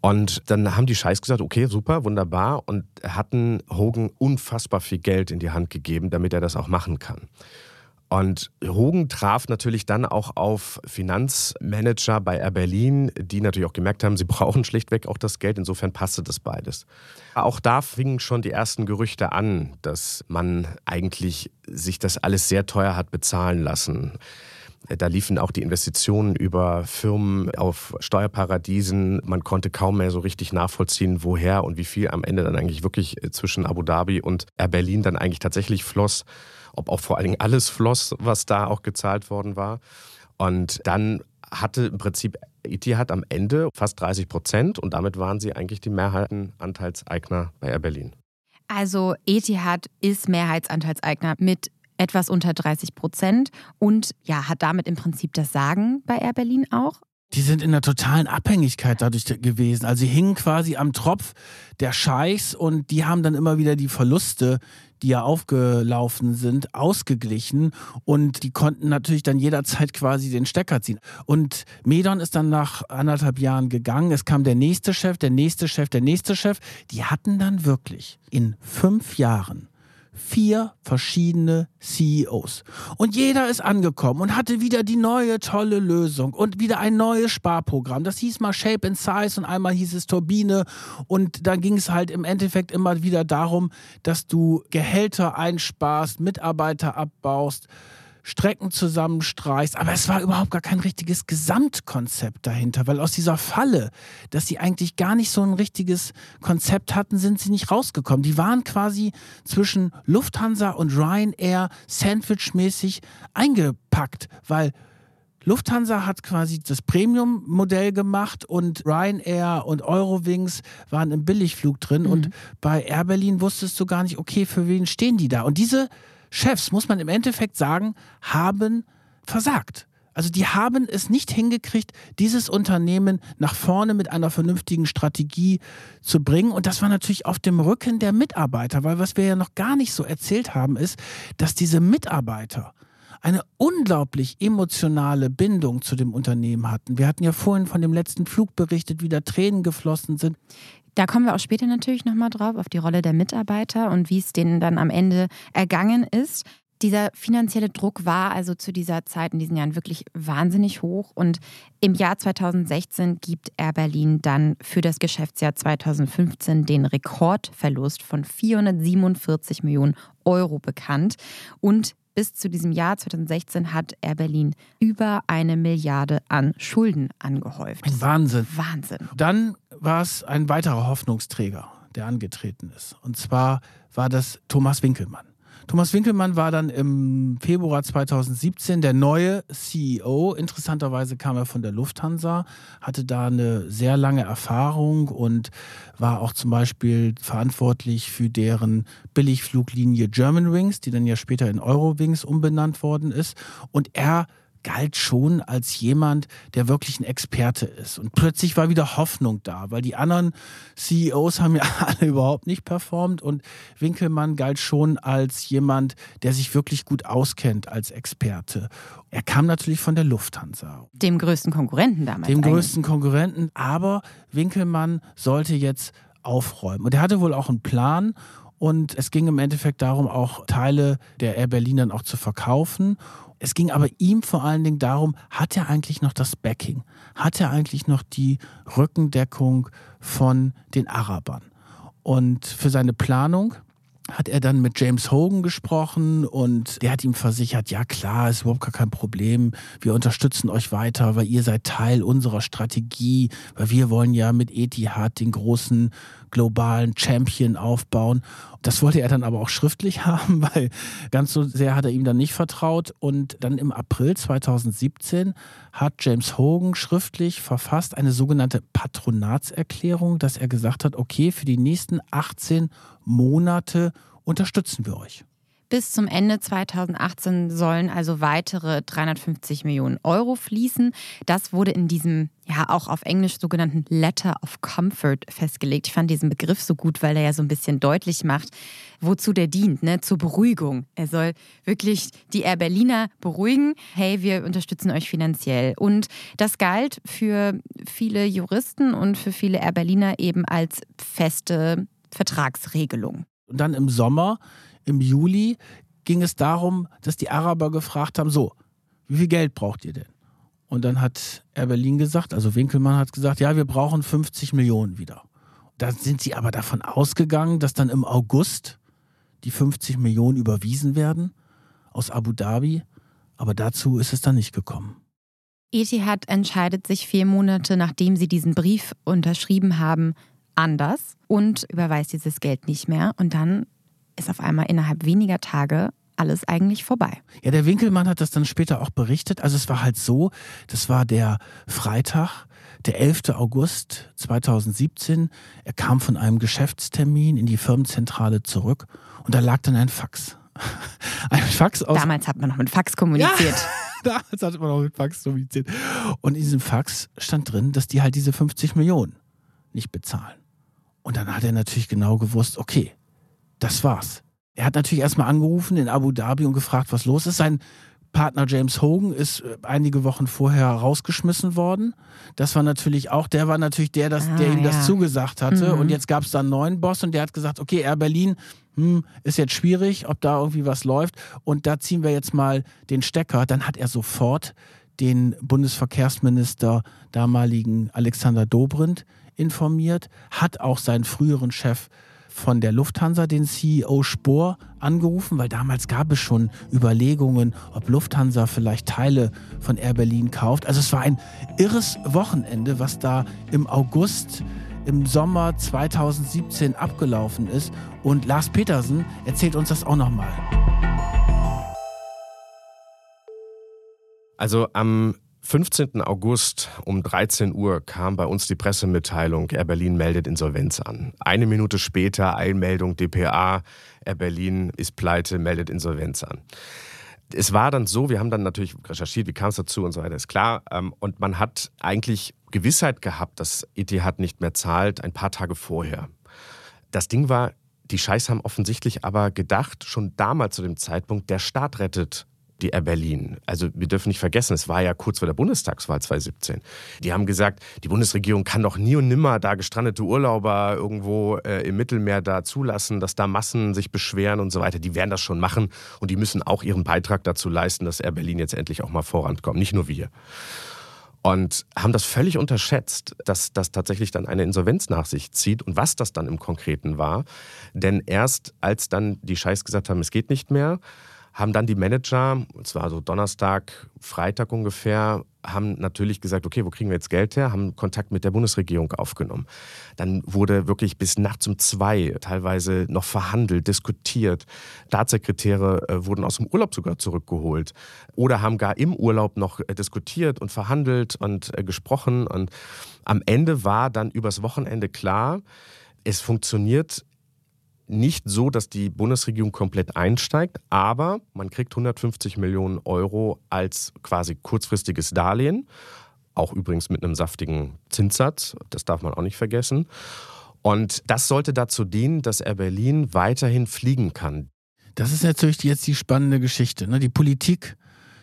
Und dann haben die Scheichs gesagt, okay, super, wunderbar und hatten Hogan unfassbar viel Geld in die Hand gegeben, damit er das auch machen kann. Und Hogan traf natürlich dann auch auf Finanzmanager bei Air Berlin, die natürlich auch gemerkt haben, sie brauchen schlichtweg auch das Geld. Insofern passte das beides. Auch da fingen schon die ersten Gerüchte an, dass man eigentlich sich das alles sehr teuer hat bezahlen lassen. Da liefen auch die Investitionen über Firmen auf Steuerparadiesen. Man konnte kaum mehr so richtig nachvollziehen, woher und wie viel am Ende dann eigentlich wirklich zwischen Abu Dhabi und Air Berlin dann eigentlich tatsächlich floss. Ob auch vor allen Dingen alles floss, was da auch gezahlt worden war. Und dann hatte im Prinzip Etihad am Ende fast 30 Prozent und damit waren sie eigentlich die Mehrheitenanteilseigner bei Air Berlin. Also Etihad ist Mehrheitsanteilseigner mit etwas unter 30 Prozent und ja, hat damit im Prinzip das Sagen bei Air Berlin auch. Die sind in einer totalen Abhängigkeit dadurch gewesen. Also sie hingen quasi am Tropf der Scheichs und die haben dann immer wieder die Verluste, die ja aufgelaufen sind, ausgeglichen und die konnten natürlich dann jederzeit quasi den Stecker ziehen. Und Medon ist dann nach anderthalb Jahren gegangen. Es kam der nächste Chef, der nächste Chef, der nächste Chef. Die hatten dann wirklich in fünf Jahren vier verschiedene CEOs. Und jeder ist angekommen und hatte wieder die neue tolle Lösung und wieder ein neues Sparprogramm. Das hieß mal Shape and Size und einmal hieß es Turbine. Und dann ging es halt im Endeffekt immer wieder darum, dass du Gehälter einsparst, Mitarbeiter abbaust. Strecken zusammenstreichst. Aber es war überhaupt gar kein richtiges Gesamtkonzept dahinter, weil aus dieser Falle, dass sie eigentlich gar nicht so ein richtiges Konzept hatten, sind sie nicht rausgekommen. Die waren quasi zwischen Lufthansa und Ryanair sandwichmäßig eingepackt, weil Lufthansa hat quasi das Premium-Modell gemacht und Ryanair und Eurowings waren im Billigflug drin. Mhm. Und bei Air Berlin wusstest du gar nicht, okay, für wen stehen die da? Und diese Chefs, muss man im Endeffekt sagen, haben versagt. Also die haben es nicht hingekriegt, dieses Unternehmen nach vorne mit einer vernünftigen Strategie zu bringen. Und das war natürlich auf dem Rücken der Mitarbeiter, weil was wir ja noch gar nicht so erzählt haben, ist, dass diese Mitarbeiter eine unglaublich emotionale Bindung zu dem Unternehmen hatten. Wir hatten ja vorhin von dem letzten Flug berichtet, wie da Tränen geflossen sind. Da kommen wir auch später natürlich nochmal drauf, auf die Rolle der Mitarbeiter und wie es denen dann am Ende ergangen ist. Dieser finanzielle Druck war also zu dieser Zeit in diesen Jahren wirklich wahnsinnig hoch. Und im Jahr 2016 gibt Air Berlin dann für das Geschäftsjahr 2015 den Rekordverlust von 447 Millionen Euro bekannt. Und bis zu diesem Jahr 2016 hat Air Berlin über eine Milliarde an Schulden angehäuft. Wahnsinn. Wahnsinn. Dann war es ein weiterer Hoffnungsträger, der angetreten ist. Und zwar war das Thomas Winkelmann. Thomas Winkelmann war dann im Februar 2017 der neue CEO. Interessanterweise kam er von der Lufthansa, hatte da eine sehr lange Erfahrung und war auch zum Beispiel verantwortlich für deren Billigfluglinie Germanwings, die dann ja später in Eurowings umbenannt worden ist. Und er galt schon als jemand, der wirklich ein Experte ist. Und plötzlich war wieder Hoffnung da, weil die anderen CEOs haben ja alle überhaupt nicht performt und Winkelmann galt schon als jemand, der sich wirklich gut auskennt als Experte. Er kam natürlich von der Lufthansa. Dem größten Konkurrenten damals. Dem eigentlich. größten Konkurrenten, aber Winkelmann sollte jetzt aufräumen. Und er hatte wohl auch einen Plan und es ging im Endeffekt darum, auch Teile der Air Berlin dann auch zu verkaufen. Es ging aber ihm vor allen Dingen darum, hat er eigentlich noch das Backing? Hat er eigentlich noch die Rückendeckung von den Arabern? Und für seine Planung hat er dann mit James Hogan gesprochen und der hat ihm versichert, ja klar, ist überhaupt gar kein Problem. Wir unterstützen euch weiter, weil ihr seid Teil unserer Strategie, weil wir wollen ja mit Etihad den großen globalen Champion aufbauen. Das wollte er dann aber auch schriftlich haben, weil ganz so sehr hat er ihm dann nicht vertraut. Und dann im April 2017 hat James Hogan schriftlich verfasst eine sogenannte Patronatserklärung, dass er gesagt hat, okay, für die nächsten 18 Monate unterstützen wir euch. Bis zum Ende 2018 sollen also weitere 350 Millionen Euro fließen. Das wurde in diesem, ja auch auf Englisch sogenannten Letter of Comfort festgelegt. Ich fand diesen Begriff so gut, weil er ja so ein bisschen deutlich macht, wozu der dient, ne? zur Beruhigung. Er soll wirklich die Air Berliner beruhigen. Hey, wir unterstützen euch finanziell. Und das galt für viele Juristen und für viele Air Berliner eben als feste Vertragsregelung. Und dann im Sommer im Juli ging es darum, dass die Araber gefragt haben, so, wie viel Geld braucht ihr denn? Und dann hat Air Berlin gesagt, also Winkelmann hat gesagt, ja, wir brauchen 50 Millionen wieder. Da sind sie aber davon ausgegangen, dass dann im August die 50 Millionen überwiesen werden aus Abu Dhabi. Aber dazu ist es dann nicht gekommen. Etihad entscheidet sich vier Monate, nachdem sie diesen Brief unterschrieben haben, anders und überweist dieses Geld nicht mehr. Und dann ist auf einmal innerhalb weniger Tage alles eigentlich vorbei. Ja, der Winkelmann hat das dann später auch berichtet. Also es war halt so, das war der Freitag, der 11. August 2017. Er kam von einem Geschäftstermin in die Firmenzentrale zurück und da lag dann ein Fax. Ein Fax aus. Damals hat man noch mit Fax kommuniziert. Ja, damals hat man noch mit Fax kommuniziert. Und in diesem Fax stand drin, dass die halt diese 50 Millionen nicht bezahlen. Und dann hat er natürlich genau gewusst, okay, das war's. Er hat natürlich erstmal angerufen in Abu Dhabi und gefragt, was los ist. Sein Partner James Hogan ist äh, einige Wochen vorher rausgeschmissen worden. Das war natürlich auch, der war natürlich der, das, der Ah, ihm das ja. zugesagt hatte. Mhm. Und jetzt gab es da einen neuen Boss und der hat gesagt, okay, Air Berlin, hm, ist jetzt schwierig, ob da irgendwie was läuft. Und da ziehen wir jetzt mal den Stecker. Dann hat er sofort den Bundesverkehrsminister damaligen Alexander Dobrindt informiert, hat auch seinen früheren Chef von der Lufthansa, den CEO Spohr, angerufen, weil damals gab es schon Überlegungen, ob Lufthansa vielleicht Teile von Air Berlin kauft. Also es war ein irres Wochenende, was da im August, im Sommer 2017 abgelaufen ist. Und Lars Petersen erzählt uns das auch nochmal. Also am 15. August um 13 Uhr kam bei uns die Pressemitteilung, Air Berlin meldet Insolvenz an. Eine Minute später Eilmeldung DPA, Air Berlin ist pleite, meldet Insolvenz an. Es war dann so, wir haben dann natürlich recherchiert, wie kam es dazu und so weiter, ist klar. Ähm, Und man hat eigentlich Gewissheit gehabt, dass Etihad nicht mehr zahlt, ein paar Tage vorher. Das Ding war, die Scheiß haben offensichtlich aber gedacht, schon damals zu dem Zeitpunkt, der Staat rettet die Air Berlin. Also wir dürfen nicht vergessen, es war ja kurz vor der Bundestagswahl 2017. Die haben gesagt, die Bundesregierung kann doch nie und nimmer da gestrandete Urlauber irgendwo äh, im Mittelmeer da zulassen, dass da Massen sich beschweren und so weiter. Die werden das schon machen und die müssen auch ihren Beitrag dazu leisten, dass Air Berlin jetzt endlich auch mal vorankommt, nicht nur wir und haben das völlig unterschätzt, dass das tatsächlich dann eine Insolvenz nach sich zieht und was das dann im Konkreten war. Denn erst als dann die Scheiß gesagt haben, es geht nicht mehr, haben dann die Manager, und zwar so Donnerstag, Freitag ungefähr, haben natürlich gesagt, okay, wo kriegen wir jetzt Geld her? Haben Kontakt mit der Bundesregierung aufgenommen. Dann wurde wirklich bis nachts um zwei teilweise noch verhandelt, diskutiert. Staatssekretäre äh, wurden aus dem Urlaub sogar zurückgeholt oder haben gar im Urlaub noch äh, diskutiert und verhandelt und äh, gesprochen. Und am Ende war dann übers Wochenende klar, es funktioniert nicht so, dass die Bundesregierung komplett einsteigt, aber man kriegt 150 Millionen Euro als quasi kurzfristiges Darlehen, auch übrigens mit einem saftigen Zinssatz, das darf man auch nicht vergessen. Und das sollte dazu dienen, dass Air Berlin weiterhin fliegen kann. Das ist natürlich jetzt die spannende Geschichte. Ne? Die Politik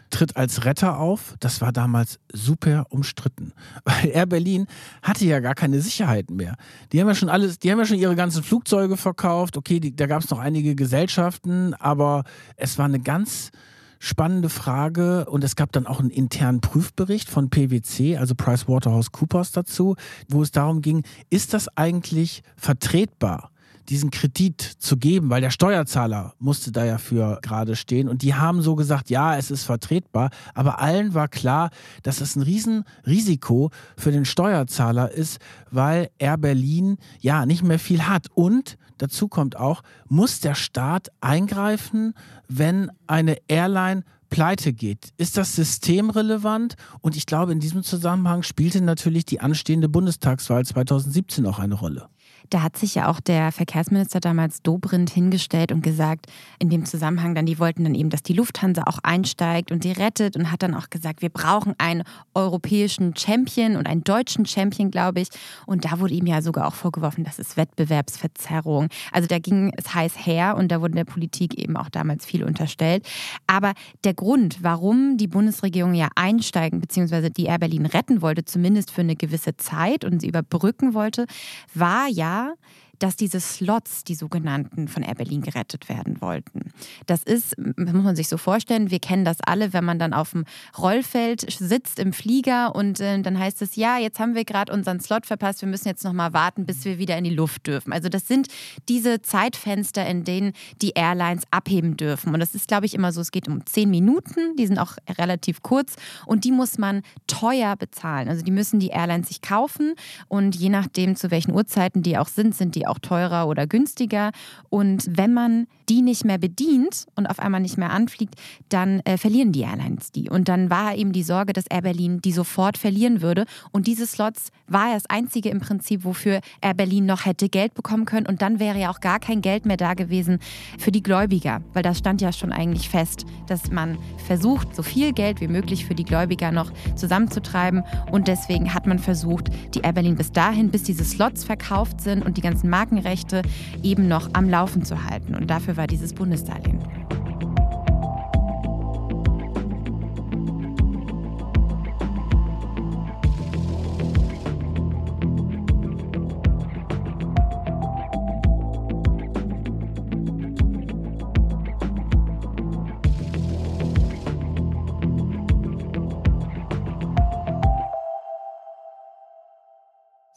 tritt als Retter auf. Das war damals super umstritten. Weil Air Berlin hatte ja gar keine Sicherheiten mehr. Die haben ja schon alles, die haben ja schon ihre ganzen Flugzeuge verkauft. Okay, die, da gab es noch einige Gesellschaften, aber es war eine ganz spannende Frage und es gab dann auch einen internen Prüfbericht von PwC, also PricewaterhouseCoopers dazu, wo es darum ging, ist das eigentlich vertretbar? Diesen Kredit zu geben, weil der Steuerzahler musste da ja für gerade stehen. Und die haben so gesagt, ja, es ist vertretbar, aber allen war klar, dass es ein Riesenrisiko für den Steuerzahler ist, weil Air Berlin ja nicht mehr viel hat. Und dazu kommt auch, muss der Staat eingreifen, wenn eine Airline pleite geht. Ist das systemrelevant? Und ich glaube, in diesem Zusammenhang spielte natürlich die anstehende Bundestagswahl 2017 auch eine Rolle. Da hat sich ja auch der Verkehrsminister damals Dobrindt hingestellt und gesagt, in dem Zusammenhang dann, die wollten dann eben, dass die Lufthansa auch einsteigt und die rettet und hat dann auch gesagt, wir brauchen einen europäischen Champion und einen deutschen Champion, glaube ich. Und da wurde ihm ja sogar auch vorgeworfen, das ist Wettbewerbsverzerrung. Also da ging es heiß her und da wurde der Politik eben auch damals viel unterstellt. Aber der Grund, warum die Bundesregierung ja einsteigen bzw. die Air Berlin retten wollte, zumindest für eine gewisse Zeit und sie überbrücken wollte, war ja Yeah. Dass diese Slots, die sogenannten, von Air Berlin gerettet werden wollten. Das ist, das muss man sich so vorstellen, wir kennen das alle, wenn man dann auf dem Rollfeld sitzt im Flieger und äh, dann heißt es, ja, jetzt haben wir gerade unseren Slot verpasst, wir müssen jetzt nochmal warten, bis wir wieder in die Luft dürfen. Also das sind diese Zeitfenster, in denen die Airlines abheben dürfen. Und das ist, glaube ich, immer so, es geht um zehn Minuten, die sind auch relativ kurz und die muss man teuer bezahlen. Also die müssen die Airlines sich kaufen und je nachdem, zu welchen Uhrzeiten die auch sind, sind die auch teurer oder günstiger. Und wenn man die nicht mehr bedient und auf einmal nicht mehr anfliegt, dann äh, verlieren die Airlines die. Und dann war eben die Sorge, dass Air Berlin die sofort verlieren würde. Und diese Slots war ja das einzige im Prinzip, wofür Air Berlin noch hätte Geld bekommen können. Und dann wäre ja auch gar kein Geld mehr da gewesen für die Gläubiger, weil das stand ja schon eigentlich fest, dass man versucht, so viel Geld wie möglich für die Gläubiger noch zusammenzutreiben. Und deswegen hat man versucht, die Air Berlin bis dahin, bis diese Slots verkauft sind und die ganzen Markenrechte eben noch am Laufen zu halten. Und dafür war dieses Bundesdarlehen.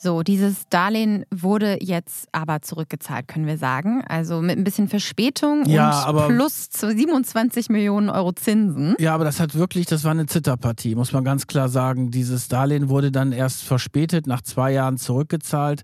So, dieses Darlehen wurde jetzt aber zurückgezahlt, können wir sagen. Also mit ein bisschen Verspätung Ja, und aber- plus 27 Millionen Euro Zinsen. Ja, aber das hat wirklich, das war eine Zitterpartie, muss man ganz klar sagen. Dieses Darlehen wurde dann erst verspätet, nach zwei Jahren zurückgezahlt.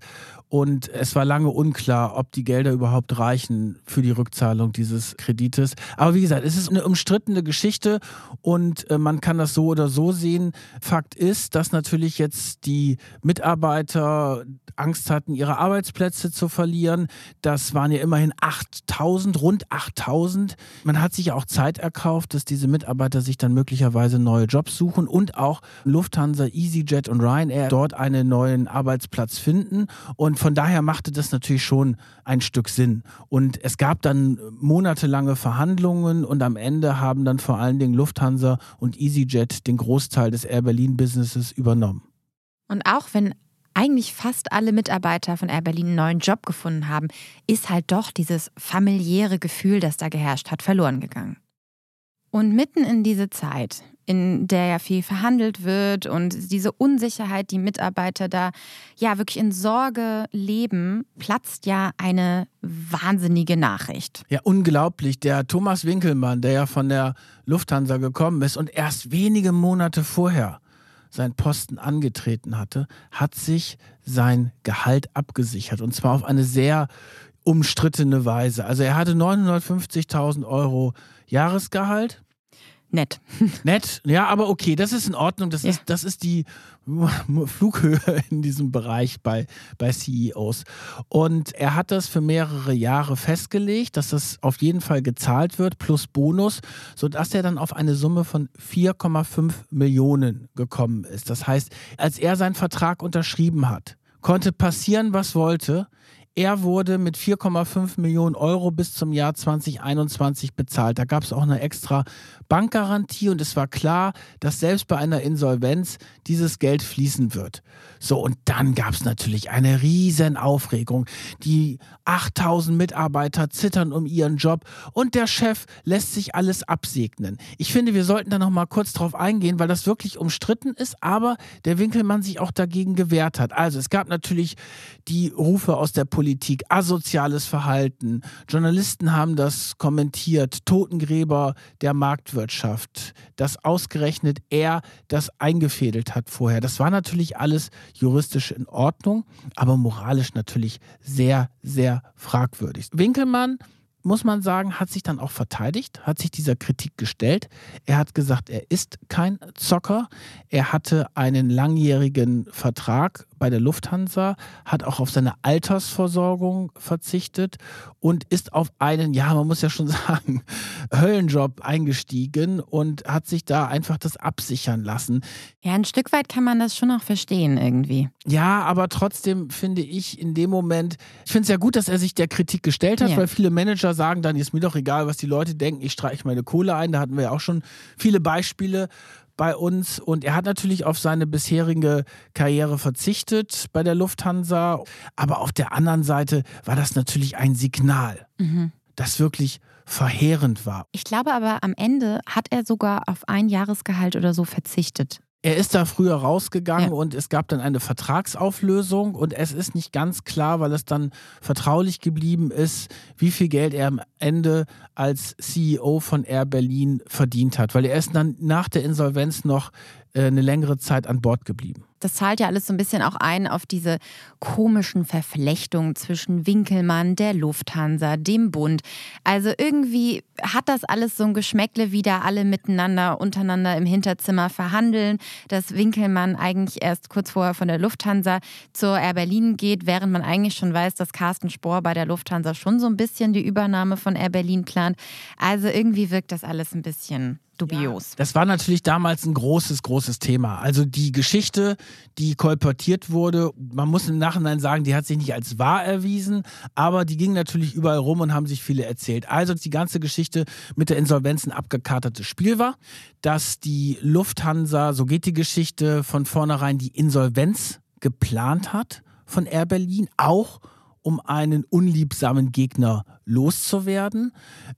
Und es war lange unklar, ob die Gelder überhaupt reichen für die Rückzahlung dieses Kredites. Aber wie gesagt, es ist eine umstrittene Geschichte und äh, man kann das so oder so sehen. Fakt ist, dass natürlich jetzt die Mitarbeiter Angst hatten, ihre Arbeitsplätze zu verlieren. Das waren ja immerhin 8000, rund 8000. Man hat sich auch Zeit erkauft, dass diese Mitarbeiter sich dann möglicherweise neue Jobs suchen und auch Lufthansa, EasyJet und Ryanair dort einen neuen Arbeitsplatz finden. Und von daher machte das natürlich schon ein Stück Sinn. Und es gab dann monatelange Verhandlungen und am Ende haben dann vor allen Dingen Lufthansa und EasyJet den Großteil des Air Berlin Businesses übernommen. Und auch wenn eigentlich fast alle Mitarbeiter von Air Berlin einen neuen Job gefunden haben, ist halt doch dieses familiäre Gefühl, das da geherrscht hat, verloren gegangen. Und mitten in diese Zeit, in der ja viel verhandelt wird und diese Unsicherheit, die Mitarbeiter da ja wirklich in Sorge leben, platzt ja eine wahnsinnige Nachricht. Ja, unglaublich. Der Thomas Winkelmann, der ja von der Lufthansa gekommen ist und erst wenige Monate vorher seinen Posten angetreten hatte, hat sich sein Gehalt abgesichert. Und zwar auf eine sehr umstrittene Weise. Also er hatte 950.000 Euro Jahresgehalt. Nett. Nett, ja, aber okay, das ist in Ordnung. Das, Ja. ist, das ist die Flughöhe in diesem Bereich bei, bei CEOs. Und er hat das für mehrere Jahre festgelegt, dass das auf jeden Fall gezahlt wird, plus Bonus, sodass er dann auf eine Summe von 4,5 Millionen gekommen ist. Das heißt, als er seinen Vertrag unterschrieben hat, konnte passieren, was wollte. Er wurde mit 4,5 Millionen Euro bis zum Jahr 2021 bezahlt. Da gab es auch eine extra Bankgarantie und es war klar, dass selbst bei einer Insolvenz dieses Geld fließen wird. So, und dann gab es natürlich eine riesen Aufregung. Die 8000 Mitarbeiter zittern um ihren Job und der Chef lässt sich alles absegnen. Ich finde, wir sollten da noch mal kurz drauf eingehen, weil das wirklich umstritten ist, aber der Winkelmann sich auch dagegen gewehrt hat. Also, es gab natürlich die Rufe aus der Politik, asoziales Verhalten. Journalisten haben das kommentiert, Totengräber der Marktwirtschaft, dass ausgerechnet er das eingefädelt hat vorher. Das war natürlich alles juristisch in Ordnung, aber moralisch natürlich sehr, sehr fragwürdig. Winkelmann muss man sagen, hat sich dann auch verteidigt, hat sich dieser Kritik gestellt. Er hat gesagt, er ist kein Zocker. Er hatte einen langjährigen Vertrag bei der Lufthansa, hat auch auf seine Altersversorgung verzichtet und ist auf einen, ja, man muss ja schon sagen, Höllenjob eingestiegen und hat sich da einfach das absichern lassen. Ja, ein Stück weit kann man das schon auch verstehen irgendwie. Ja, aber trotzdem finde ich in dem Moment, ich finde es ja gut, dass er sich der Kritik gestellt hat, Ja. weil viele Manager sagen dann, ist mir doch egal, was die Leute denken, ich streiche meine Kohle ein. Da hatten wir ja auch schon viele Beispiele. Bei uns und er hat natürlich auf seine bisherige Karriere verzichtet bei der Lufthansa. Aber auf der anderen Seite war das natürlich ein Signal, Mhm. das wirklich verheerend war. Ich glaube aber, am Ende hat er sogar auf ein Jahresgehalt oder so verzichtet. Er ist da früher rausgegangen Ja. und es gab dann eine Vertragsauflösung und es ist nicht ganz klar, weil es dann vertraulich geblieben ist, wie viel Geld er am Ende als CEO von Air Berlin verdient hat, weil er ist dann nach der Insolvenz noch eine längere Zeit an Bord geblieben. Das zahlt ja alles so ein bisschen auch ein auf diese komischen Verflechtungen zwischen Winkelmann, der Lufthansa, dem Bund. Also irgendwie hat das alles so ein Geschmäckle, wie da alle miteinander, untereinander im Hinterzimmer verhandeln, dass Winkelmann eigentlich erst kurz vorher von der Lufthansa zur Air Berlin geht, während man eigentlich schon weiß, dass Carsten Spohr bei der Lufthansa schon so ein bisschen die Übernahme von Air Berlin plant. Also irgendwie wirkt das alles ein bisschen dubios. Das war natürlich damals ein großes, großes Thema. Also die Geschichte, die kolportiert wurde, man muss im Nachhinein sagen, die hat sich nicht als wahr erwiesen, aber die ging natürlich überall rum und haben sich viele erzählt. Also die ganze Geschichte mit der Insolvenz ein abgekartetes Spiel war, dass die Lufthansa, so geht die Geschichte, von vornherein die Insolvenz geplant hat von Air Berlin, auch um einen unliebsamen Gegner loszuwerden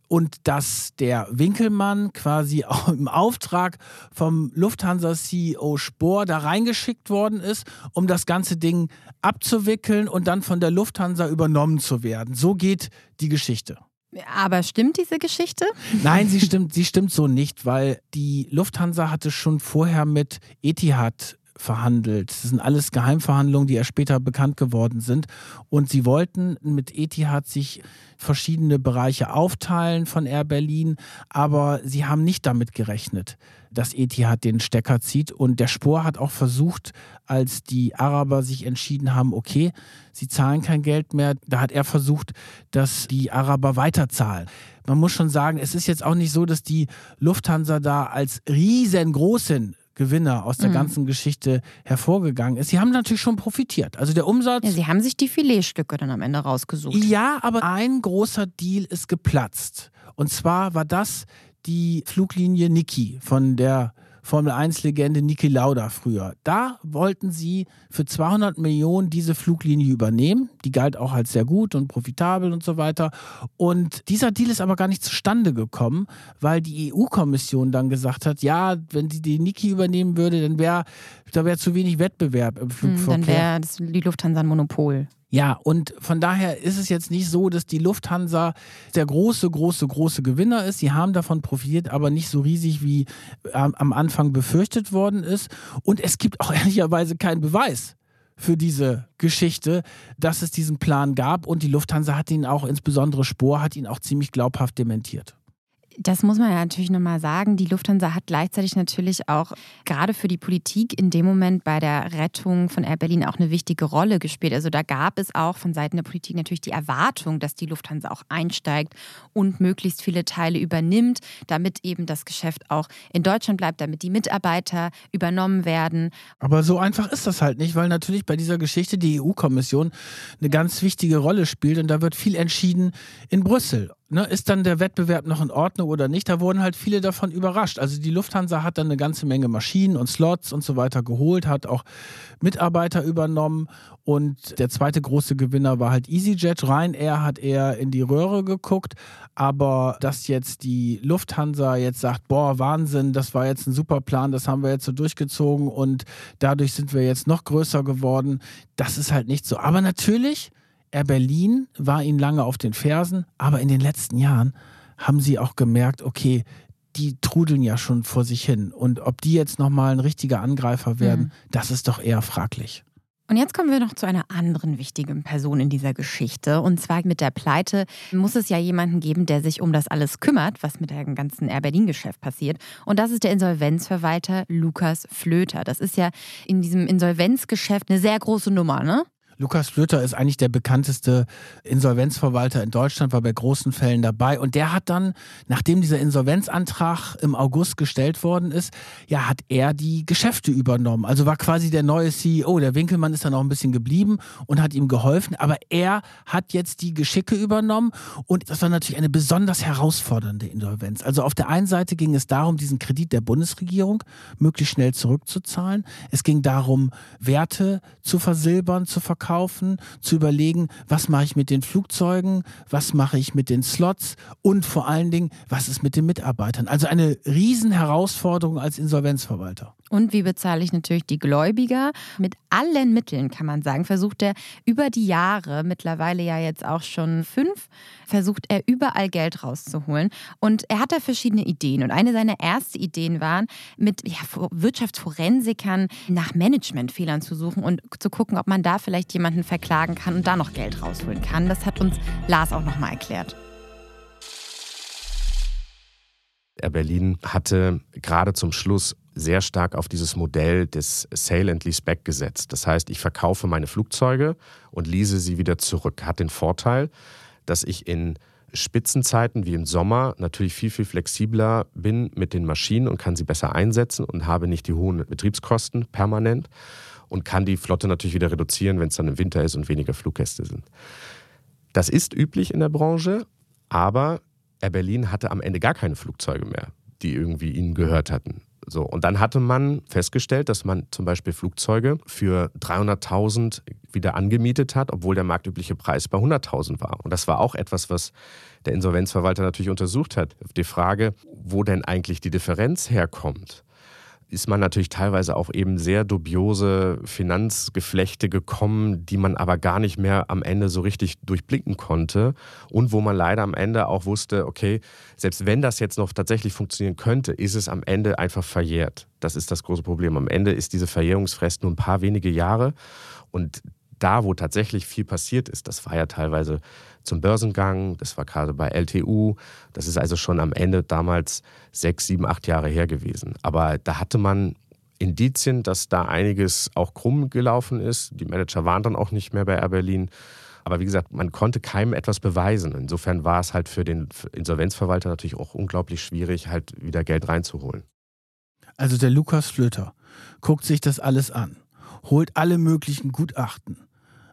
und dass der Winkelmann quasi auch im Auftrag vom Lufthansa-CEO Spohr da reingeschickt worden ist, um das ganze Ding abzuwickeln und dann von der Lufthansa übernommen zu werden. So geht die Geschichte. Aber stimmt diese Geschichte? Nein, sie stimmt, sie stimmt so nicht, weil die Lufthansa hatte schon vorher mit Etihad verhandelt. Das sind alles Geheimverhandlungen, die erst später bekannt geworden sind. Und sie wollten mit Etihad sich verschiedene Bereiche aufteilen von Air Berlin, aber sie haben nicht damit gerechnet, dass Etihad den Stecker zieht. Und der Spor hat auch versucht, als die Araber sich entschieden haben, okay, sie zahlen kein Geld mehr, da hat er versucht, dass die Araber weiterzahlen. Man muss schon sagen, es ist jetzt auch nicht so, dass die Lufthansa da als riesengroßen Gewinner aus der Mhm. ganzen Geschichte hervorgegangen ist. Sie haben natürlich schon profitiert. Also der Umsatz. Ja, sie haben sich die Filetstücke dann am Ende rausgesucht. Ja, aber ein großer Deal ist geplatzt. Und zwar war das die Fluglinie Niki von der Formel 1-Legende Niki Lauda früher. Da wollten sie für 200 Millionen diese Fluglinie übernehmen. Die galt auch als sehr gut und profitabel und so weiter. Und dieser Deal ist aber gar nicht zustande gekommen, weil die EU-Kommission dann gesagt hat, ja, wenn sie die Niki übernehmen würde, dann wäre da wäre zu wenig Wettbewerb im Hm, Flugverkehr. Dann wäre die Lufthansa ein Monopol. Ja, und von daher ist es jetzt nicht so, dass die Lufthansa der große, große, große Gewinner ist. Sie haben davon profitiert, aber nicht so riesig, wie ähm, am Anfang befürchtet worden ist. Und es gibt auch ehrlicherweise keinen Beweis für diese Geschichte, dass es diesen Plan gab. Und die Lufthansa hat ihn auch, insbesondere Spohr, hat ihn auch ziemlich glaubhaft dementiert. Das muss man ja natürlich nochmal sagen. Die Lufthansa hat gleichzeitig natürlich auch gerade für die Politik in dem Moment bei der Rettung von Air Berlin auch eine wichtige Rolle gespielt. Also da gab es auch von Seiten der Politik natürlich die Erwartung, dass die Lufthansa auch einsteigt und möglichst viele Teile übernimmt, damit eben das Geschäft auch in Deutschland bleibt, damit die Mitarbeiter übernommen werden. Aber so einfach ist das halt nicht, weil natürlich bei dieser Geschichte die EU-Kommission eine ganz wichtige Rolle spielt und da wird viel entschieden in Brüssel. Ne, ist dann der Wettbewerb noch in Ordnung oder nicht? Da wurden halt viele davon überrascht. Also die Lufthansa hat dann eine ganze Menge Maschinen und Slots und so weiter geholt, hat auch Mitarbeiter übernommen und der zweite große Gewinner war halt EasyJet. Ryanair hat eher in die Röhre geguckt, aber dass jetzt die Lufthansa jetzt sagt, boah, Wahnsinn, das war jetzt ein super Plan, das haben wir jetzt so durchgezogen und dadurch sind wir jetzt noch größer geworden, das ist halt nicht so. Aber natürlich Air Berlin war ihnen lange auf den Fersen, aber in den letzten Jahren haben sie auch gemerkt, okay, die trudeln ja schon vor sich hin. Und ob die jetzt nochmal ein richtiger Angreifer werden, Mhm. das ist doch eher fraglich. Und jetzt kommen wir noch zu einer anderen wichtigen Person in dieser Geschichte. Und zwar mit der Pleite muss es ja jemanden geben, der sich um das alles kümmert, was mit dem ganzen Air Berlin-Geschäft passiert. Und das ist der Insolvenzverwalter Lukas Flöter. Das ist ja in diesem Insolvenzgeschäft eine sehr große Nummer, ne? Lukas Flöter ist eigentlich der bekannteste Insolvenzverwalter in Deutschland, war bei großen Fällen dabei. Und der hat dann, nachdem dieser Insolvenzantrag im August gestellt worden ist, ja, hat er die Geschäfte übernommen. Also war quasi der neue CEO. Der Winkelmann ist dann auch ein bisschen geblieben und hat ihm geholfen. Aber er hat jetzt die Geschicke übernommen. Und das war natürlich eine besonders herausfordernde Insolvenz. Also auf der einen Seite ging es darum, diesen Kredit der Bundesregierung möglichst schnell zurückzuzahlen. Es ging darum, Werte zu versilbern, zu verkaufen, zu überlegen, was mache ich mit den Flugzeugen, was mache ich mit den Slots und vor allen Dingen, was ist mit den Mitarbeitern. Also eine Riesenherausforderung als Insolvenzverwalter. Und wie bezahle ich natürlich die Gläubiger? Mit allen Mitteln, kann man sagen, versucht er über die Jahre, mittlerweile ja jetzt auch schon fünf, versucht er überall Geld rauszuholen. Und er hat da verschiedene Ideen. Und eine seiner ersten Ideen waren, mit ja, Wirtschaftsforensikern nach Managementfehlern zu suchen und zu gucken, ob man da vielleicht jemanden verklagen kann und da noch Geld rausholen kann. Das hat uns Lars auch nochmal erklärt. Berlin hatte gerade zum Schluss sehr stark auf dieses Modell des Sale and Lease Back gesetzt. Das heißt, ich verkaufe meine Flugzeuge und lease sie wieder zurück. Hat den Vorteil, dass ich in Spitzenzeiten wie im Sommer natürlich viel, viel flexibler bin mit den Maschinen und kann sie besser einsetzen und habe nicht die hohen Betriebskosten permanent und kann die Flotte natürlich wieder reduzieren, wenn es dann im Winter ist und weniger Fluggäste sind. Das ist üblich in der Branche, aber Air Berlin hatte am Ende gar keine Flugzeuge mehr, die irgendwie ihnen gehört hatten. So, und dann hatte man festgestellt, dass man zum Beispiel Flugzeuge für 300.000 wieder angemietet hat, obwohl der marktübliche Preis bei 100.000 war. Und das war auch etwas, was der Insolvenzverwalter natürlich untersucht hat. Die Frage, wo denn eigentlich die Differenz herkommt ist man natürlich teilweise auch eben sehr dubiose Finanzgeflechte gekommen, die man aber gar nicht mehr am Ende so richtig durchblicken konnte und wo man leider am Ende auch wusste, okay, selbst wenn das jetzt noch tatsächlich funktionieren könnte, ist es am Ende einfach verjährt. Das ist das große Problem. Am Ende ist diese Verjährungsfrist nur ein paar wenige Jahre und da, wo tatsächlich viel passiert ist, das war ja teilweise zum Börsengang, das war gerade bei LTU, das ist also schon am Ende damals sechs, sieben, acht Jahre her gewesen. Aber da hatte man Indizien, dass da einiges auch krumm gelaufen ist. Die Manager waren dann auch nicht mehr bei Air Berlin. Aber wie gesagt, man konnte keinem etwas beweisen. Insofern war es halt für den Insolvenzverwalter natürlich auch unglaublich schwierig, halt wieder Geld reinzuholen. Also der Lukas Flöter guckt sich das alles an, holt alle möglichen Gutachten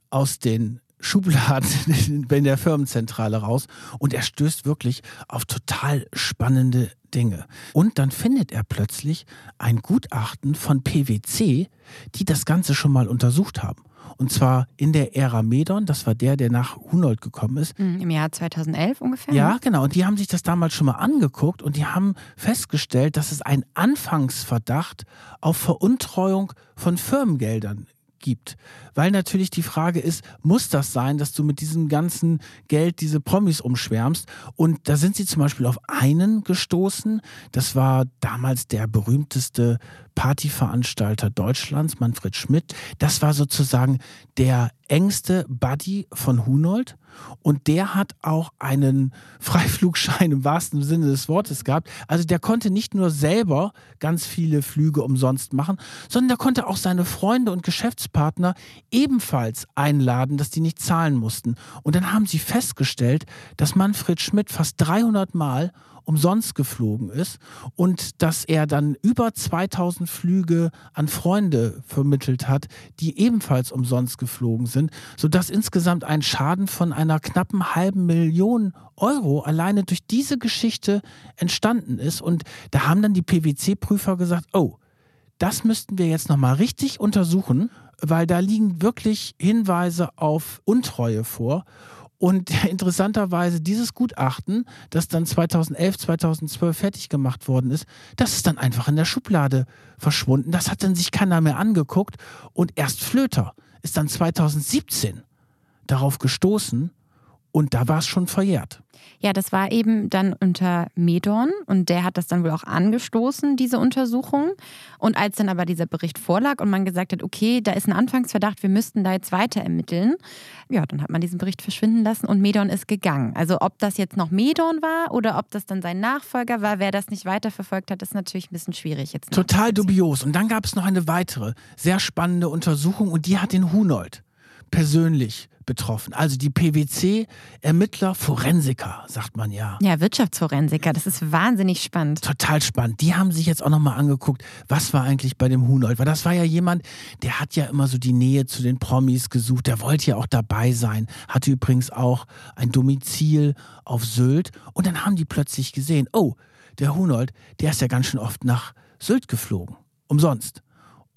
aus den Schubladen in der Firmenzentrale raus und er stößt wirklich auf total spannende Dinge. Und dann findet er plötzlich ein Gutachten von PwC, die das Ganze schon mal untersucht haben. Und zwar in der Ära Medon, das war der, der nach Hunold gekommen ist. Mhm, Im Jahr 2011 ungefähr? Ja, genau. Und die haben sich das damals schon mal angeguckt und die haben festgestellt, dass es einen Anfangsverdacht auf Veruntreuung von Firmengeldern gibt. Weil natürlich die Frage ist, muss das sein, dass du mit diesem ganzen Geld diese Promis umschwärmst? Und da sind sie zum Beispiel auf einen gestoßen. Das war damals der berühmteste Partyveranstalter Deutschlands, Manfred Schmidt. Das war sozusagen der engste Buddy von Hunold. Und der hat auch einen Freiflugschein im wahrsten Sinne des Wortes gehabt. Also der konnte nicht nur selber ganz viele Flüge umsonst machen, sondern der konnte auch seine Freunde und Geschäftspartner ebenfalls einladen, dass die nicht zahlen mussten. Und dann haben sie festgestellt, dass Manfred Schmidt fast 300 Mal umsonst geflogen ist und dass er dann über 2000 Flüge an Freunde vermittelt hat, die ebenfalls umsonst geflogen sind, sodass insgesamt ein Schaden von einer knappen halben Million Euro alleine durch diese Geschichte entstanden ist. Und da haben dann die PwC-Prüfer gesagt, oh, das müssten wir jetzt nochmal richtig untersuchen, weil da liegen wirklich Hinweise auf Untreue vor. Und interessanterweise dieses Gutachten, das dann 2011, 2012 fertig gemacht worden ist, das ist dann einfach in der Schublade verschwunden. Das hat dann sich keiner mehr angeguckt. Und erst Flöter ist dann 2017 darauf gestoßen und da war es schon verjährt. Ja, das war eben dann unter Medon und der hat das dann wohl auch angestoßen, diese Untersuchung. Und als dann aber dieser Bericht vorlag und man gesagt hat, okay, da ist ein Anfangsverdacht, wir müssten da jetzt weiter ermitteln, ja, dann hat man diesen Bericht verschwinden lassen und Medon ist gegangen. Also ob das jetzt noch Medon war oder ob das dann sein Nachfolger war, wer das nicht weiterverfolgt hat, ist natürlich ein bisschen schwierig jetzt. Total dubios. Und dann gab es noch eine weitere, sehr spannende Untersuchung und die hat den Hunold persönlich betroffen. Also die PwC-Ermittler, Forensiker, sagt man ja. Ja, Wirtschaftsforensiker, das ist wahnsinnig spannend. Total spannend. Die haben sich jetzt auch nochmal angeguckt, was war eigentlich bei dem Hunold. Weil das war ja jemand, der hat ja immer so die Nähe zu den Promis gesucht. Der wollte ja auch dabei sein. Hatte übrigens auch ein Domizil auf Sylt. Und dann haben die plötzlich gesehen, oh, der Hunold, der ist ja ganz schön oft nach Sylt geflogen. Umsonst.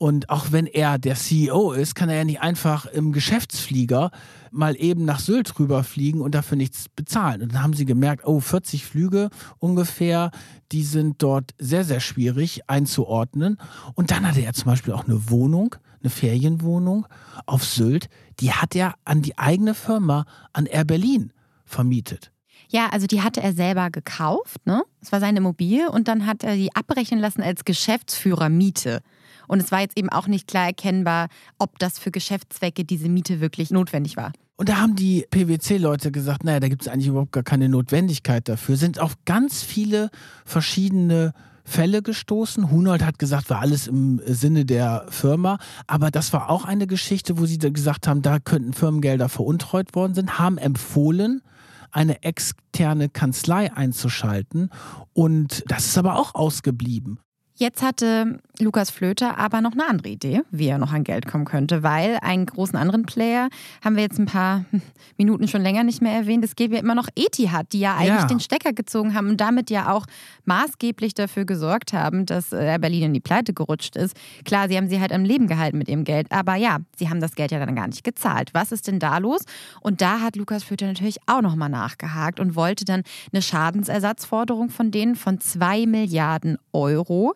Und auch wenn er der CEO ist, kann er ja nicht einfach im Geschäftsflieger mal eben nach Sylt rüberfliegen und dafür nichts bezahlen. Und dann haben sie gemerkt, oh, 40 Flüge ungefähr, die sind dort sehr, sehr schwierig einzuordnen. Und dann hatte er zum Beispiel auch eine Wohnung, eine Ferienwohnung auf Sylt, die hat er an die eigene Firma, an Air Berlin vermietet. Ja, also die hatte er selber gekauft, ne? Es war seine Immobilie und dann hat er die abrechnen lassen als Geschäftsführermiete. Und es war jetzt eben auch nicht klar erkennbar, ob das für Geschäftszwecke diese Miete wirklich notwendig war. Und da haben die PwC-Leute gesagt, naja, da gibt es eigentlich überhaupt gar keine Notwendigkeit dafür. Sind auf ganz viele verschiedene Fälle gestoßen. Hunold hat gesagt, war alles im Sinne der Firma. Aber das war auch eine Geschichte, wo sie gesagt haben, da könnten Firmengelder veruntreut worden sind, haben empfohlen, eine externe Kanzlei einzuschalten. Und das ist aber auch ausgeblieben. Jetzt hatte Lukas Flöter aber noch eine andere Idee, wie er noch an Geld kommen könnte, weil einen großen anderen Player haben wir jetzt ein paar Minuten schon länger nicht mehr erwähnt. Es geht ja immer noch Etihad, die ja eigentlich Ja. den Stecker gezogen haben und damit ja auch maßgeblich dafür gesorgt haben, dass äh, Berlin in die Pleite gerutscht ist. Klar, sie haben sie halt am Leben gehalten mit ihrem Geld, aber ja, sie haben das Geld ja dann gar nicht gezahlt. Was ist denn da los? Und da hat Lukas Flöter natürlich auch nochmal nachgehakt und wollte dann eine Schadensersatzforderung von denen von zwei Milliarden Euro.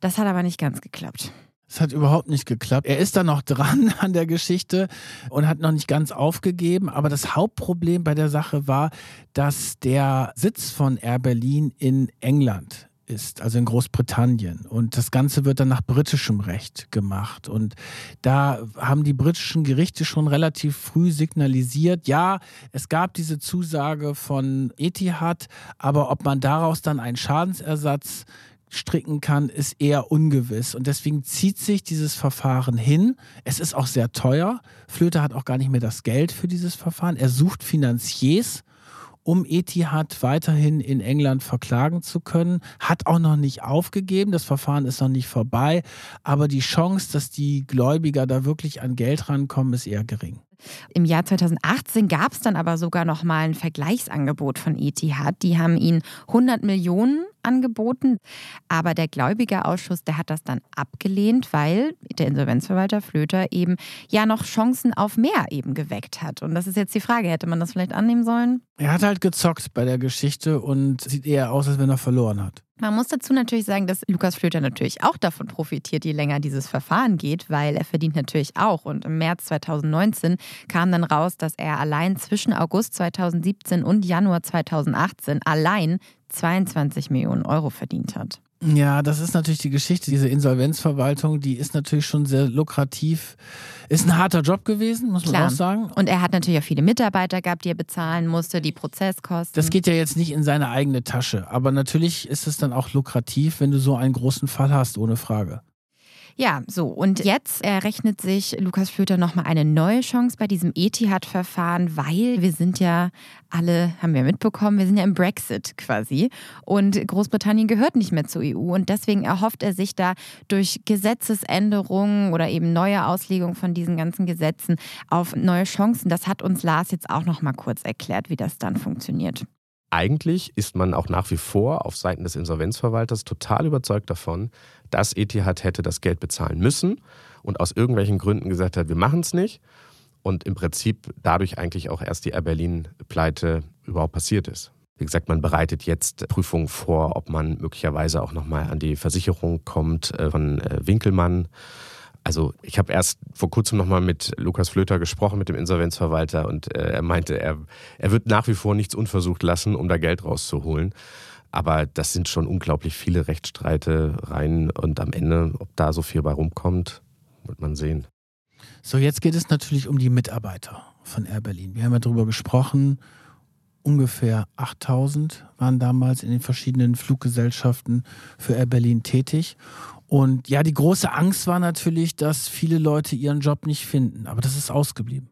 Das hat aber nicht ganz geklappt. Es hat überhaupt nicht geklappt. Er ist da noch dran an der Geschichte und hat noch nicht ganz aufgegeben. Aber das Hauptproblem bei der Sache war, dass der Sitz von Air Berlin in England ist, also in Großbritannien. Und das Ganze wird dann nach britischem Recht gemacht. Und da haben die britischen Gerichte schon relativ früh signalisiert, ja, es gab diese Zusage von Etihad, aber ob man daraus dann einen Schadensersatz stricken kann, ist eher ungewiss. Und deswegen zieht sich dieses Verfahren hin. Es ist auch sehr teuer. Flöter hat auch gar nicht mehr das Geld für dieses Verfahren. Er sucht Finanziers, um Etihad weiterhin in England verklagen zu können. Hat auch noch nicht aufgegeben. Das Verfahren ist noch nicht vorbei. Aber die Chance, dass die Gläubiger da wirklich an Geld rankommen, ist eher gering. Im Jahr 2018 gab es dann aber sogar noch mal ein Vergleichsangebot von Etihad. Die haben ihn 100 Millionen angeboten, aber der Gläubigerausschuss, der hat das dann abgelehnt, weil der Insolvenzverwalter Flöter eben ja noch Chancen auf mehr eben geweckt hat. Und das ist jetzt die Frage, hätte man das vielleicht annehmen sollen? Er hat halt gezockt bei der Geschichte und sieht eher aus, als wenn er verloren hat. Man muss dazu natürlich sagen, dass Lukas Flöter natürlich auch davon profitiert, je länger dieses Verfahren geht, weil er verdient natürlich auch. Und im März 2019 kam dann raus, dass er allein zwischen August 2017 und Januar 2018 allein 22 Millionen Euro verdient hat. Ja, das ist natürlich die Geschichte. Diese Insolvenzverwaltung, die ist natürlich schon sehr lukrativ. Ist ein harter Job gewesen, muss man Klar. auch sagen. Und er hat natürlich auch viele Mitarbeiter gehabt, die er bezahlen musste, die Prozesskosten. Das geht ja jetzt nicht in seine eigene Tasche. Aber natürlich ist es dann auch lukrativ, wenn du so einen großen Fall hast, ohne Frage. Ja, so. Und jetzt errechnet sich Lukas Flöter nochmal eine neue Chance bei diesem Etihad-Verfahren, weil wir sind ja alle, haben wir mitbekommen, wir sind ja im Brexit quasi. Und Großbritannien gehört nicht mehr zur EU. Und deswegen erhofft er sich da durch Gesetzesänderungen oder eben neue Auslegung von diesen ganzen Gesetzen auf neue Chancen. Das hat uns Lars jetzt auch nochmal kurz erklärt, wie das dann funktioniert. Eigentlich ist man auch nach wie vor auf Seiten des Insolvenzverwalters total überzeugt davon, dass Etihad hätte das Geld bezahlen müssen und aus irgendwelchen Gründen gesagt hat, wir machen es nicht. Und im Prinzip dadurch eigentlich auch erst die Air Berlin-Pleite überhaupt passiert ist. Wie gesagt, man bereitet jetzt Prüfungen vor, ob man möglicherweise auch nochmal an die Versicherung kommt äh, von äh, Winkelmann. Also ich habe erst vor kurzem nochmal mit Lukas Flöter gesprochen, mit dem Insolvenzverwalter, und äh, er meinte, er, er wird nach wie vor nichts unversucht lassen, um da Geld rauszuholen. Aber das sind schon unglaublich viele Rechtsstreitereien und am Ende, ob da so viel bei rumkommt, wird man sehen. So, jetzt geht es natürlich um die Mitarbeiter von Air Berlin. Wir haben ja darüber gesprochen. ungefähr 8000 waren damals in den verschiedenen Fluggesellschaften für Air Berlin tätig. Und ja, die große Angst war natürlich, dass viele Leute ihren Job nicht finden. Aber das ist ausgeblieben.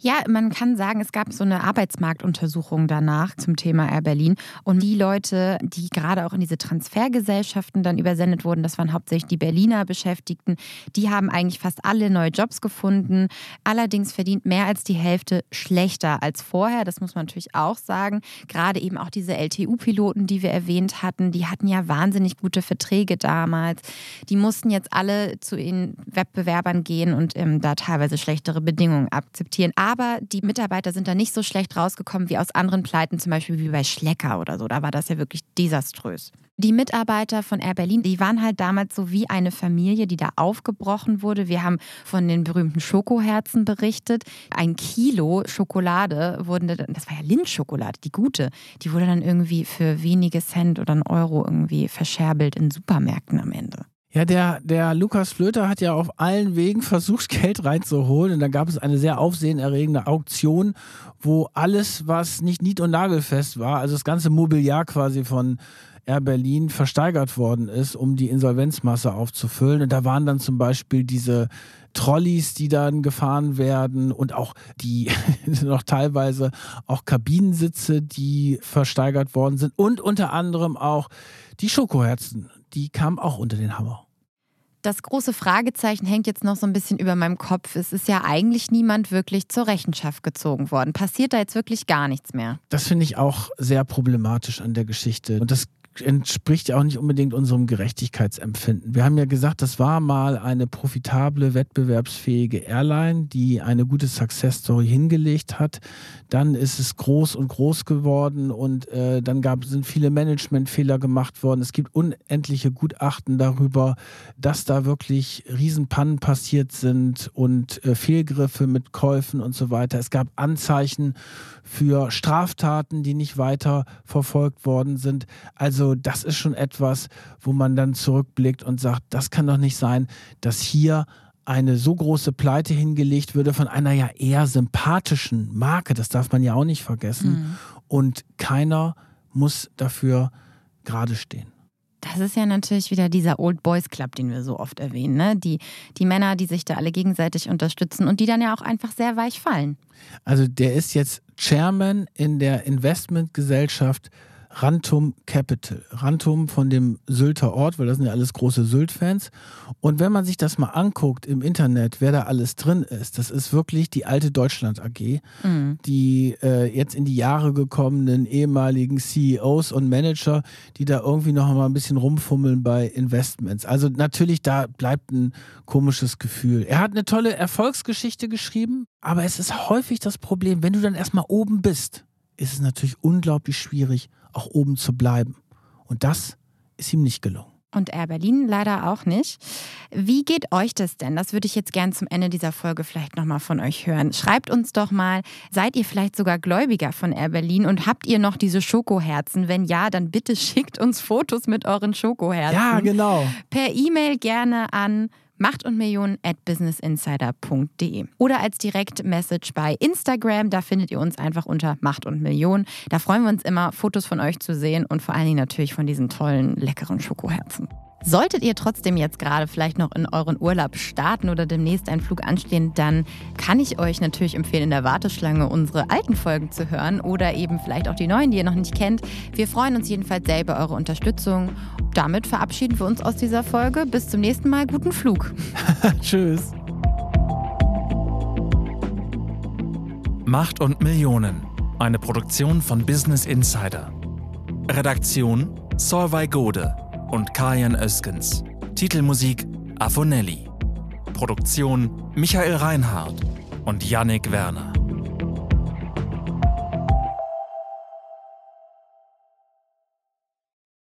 Ja, man kann sagen, es gab so eine Arbeitsmarktuntersuchung danach zum Thema Air Berlin. Und die Leute, die gerade auch in diese Transfergesellschaften dann übersendet wurden, das waren hauptsächlich die Berliner Beschäftigten, die haben eigentlich fast alle neue Jobs gefunden. Allerdings verdient mehr als die Hälfte schlechter als vorher. Das muss man natürlich auch sagen. Gerade eben auch diese LTU-Piloten, die wir erwähnt hatten, die hatten ja wahnsinnig gute Verträge damals. Die mussten jetzt alle zu ihren Wettbewerbern gehen und ähm, da teilweise schlechtere Bedingungen akzeptieren. Aber die Mitarbeiter sind da nicht so schlecht rausgekommen wie aus anderen Pleiten, zum Beispiel wie bei Schlecker oder so. Da war das ja wirklich desaströs. Die Mitarbeiter von Air Berlin, die waren halt damals so wie eine Familie, die da aufgebrochen wurde. Wir haben von den berühmten Schokoherzen berichtet. Ein Kilo Schokolade wurde, das war ja Lindschokolade, die gute, die wurde dann irgendwie für wenige Cent oder einen Euro irgendwie verscherbelt in Supermärkten am Ende. Ja, der, der Lukas Flöter hat ja auf allen Wegen versucht, Geld reinzuholen. Und da gab es eine sehr aufsehenerregende Auktion, wo alles, was nicht nied- und nagelfest war, also das ganze Mobiliar quasi von Air Berlin versteigert worden ist, um die Insolvenzmasse aufzufüllen. Und da waren dann zum Beispiel diese Trolleys, die dann gefahren werden und auch die noch teilweise auch Kabinensitze, die versteigert worden sind und unter anderem auch die Schokoherzen, die kamen auch unter den Hammer. Das große Fragezeichen hängt jetzt noch so ein bisschen über meinem Kopf. Es ist ja eigentlich niemand wirklich zur Rechenschaft gezogen worden. Passiert da jetzt wirklich gar nichts mehr? Das finde ich auch sehr problematisch an der Geschichte. Und das entspricht ja auch nicht unbedingt unserem Gerechtigkeitsempfinden. Wir haben ja gesagt, das war mal eine profitable, wettbewerbsfähige Airline, die eine gute Success Story hingelegt hat. Dann ist es groß und groß geworden und äh, dann gab, sind viele Managementfehler gemacht worden. Es gibt unendliche Gutachten darüber, dass da wirklich Riesenpannen passiert sind und äh, Fehlgriffe mit Käufen und so weiter. Es gab Anzeichen für Straftaten, die nicht weiter verfolgt worden sind. Also das ist schon etwas, wo man dann zurückblickt und sagt, das kann doch nicht sein, dass hier eine so große Pleite hingelegt würde von einer ja eher sympathischen Marke, das darf man ja auch nicht vergessen. Mhm. Und keiner muss dafür gerade stehen. Das ist ja natürlich wieder dieser Old Boys Club, den wir so oft erwähnen. Ne? Die, die Männer, die sich da alle gegenseitig unterstützen und die dann ja auch einfach sehr weich fallen. Also der ist jetzt Chairman in der Investmentgesellschaft Rantum Capital. Rantum von dem Sylter Ort, weil das sind ja alles große Sylt-Fans. Und wenn man sich das mal anguckt im Internet, wer da alles drin ist, das ist wirklich die alte Deutschland AG, mhm. die äh, jetzt in die Jahre gekommenen ehemaligen CEOs und Manager, die da irgendwie noch mal ein bisschen rumfummeln bei Investments. Also natürlich, da bleibt ein komisches Gefühl. Er hat eine tolle Erfolgsgeschichte geschrieben, aber es ist häufig das Problem, wenn du dann erstmal oben bist, ist es natürlich unglaublich schwierig, auch oben zu bleiben. Und das ist ihm nicht gelungen. Und Air Berlin leider auch nicht. Wie geht euch das denn? Das würde ich jetzt gern zum Ende dieser Folge vielleicht nochmal von euch hören. Schreibt uns doch mal, seid ihr vielleicht sogar Gläubiger von Air Berlin und habt ihr noch diese Schokoherzen? Wenn ja, dann bitte schickt uns Fotos mit euren Schokoherzen. Ja, genau. Per E-Mail gerne an Macht und Millionen at businessinsider.de oder als Direktmessage bei Instagram. Da findet ihr uns einfach unter Macht und Millionen. Da freuen wir uns immer, Fotos von euch zu sehen und vor allen Dingen natürlich von diesen tollen, leckeren Schokoherzen. Solltet ihr trotzdem jetzt gerade vielleicht noch in euren Urlaub starten oder demnächst einen Flug anstehen, dann kann ich euch natürlich empfehlen, in der Warteschlange unsere alten Folgen zu hören oder eben vielleicht auch die neuen, die ihr noch nicht kennt. Wir freuen uns jedenfalls sehr über eure Unterstützung. Damit verabschieden wir uns aus dieser Folge. Bis zum nächsten Mal. Guten Flug. Tschüss. Macht und Millionen. Eine Produktion von Business Insider. Redaktion Solvay Gode und Kajan Öskens. Titelmusik Afonelli. Produktion Michael Reinhardt und Yannick Werner.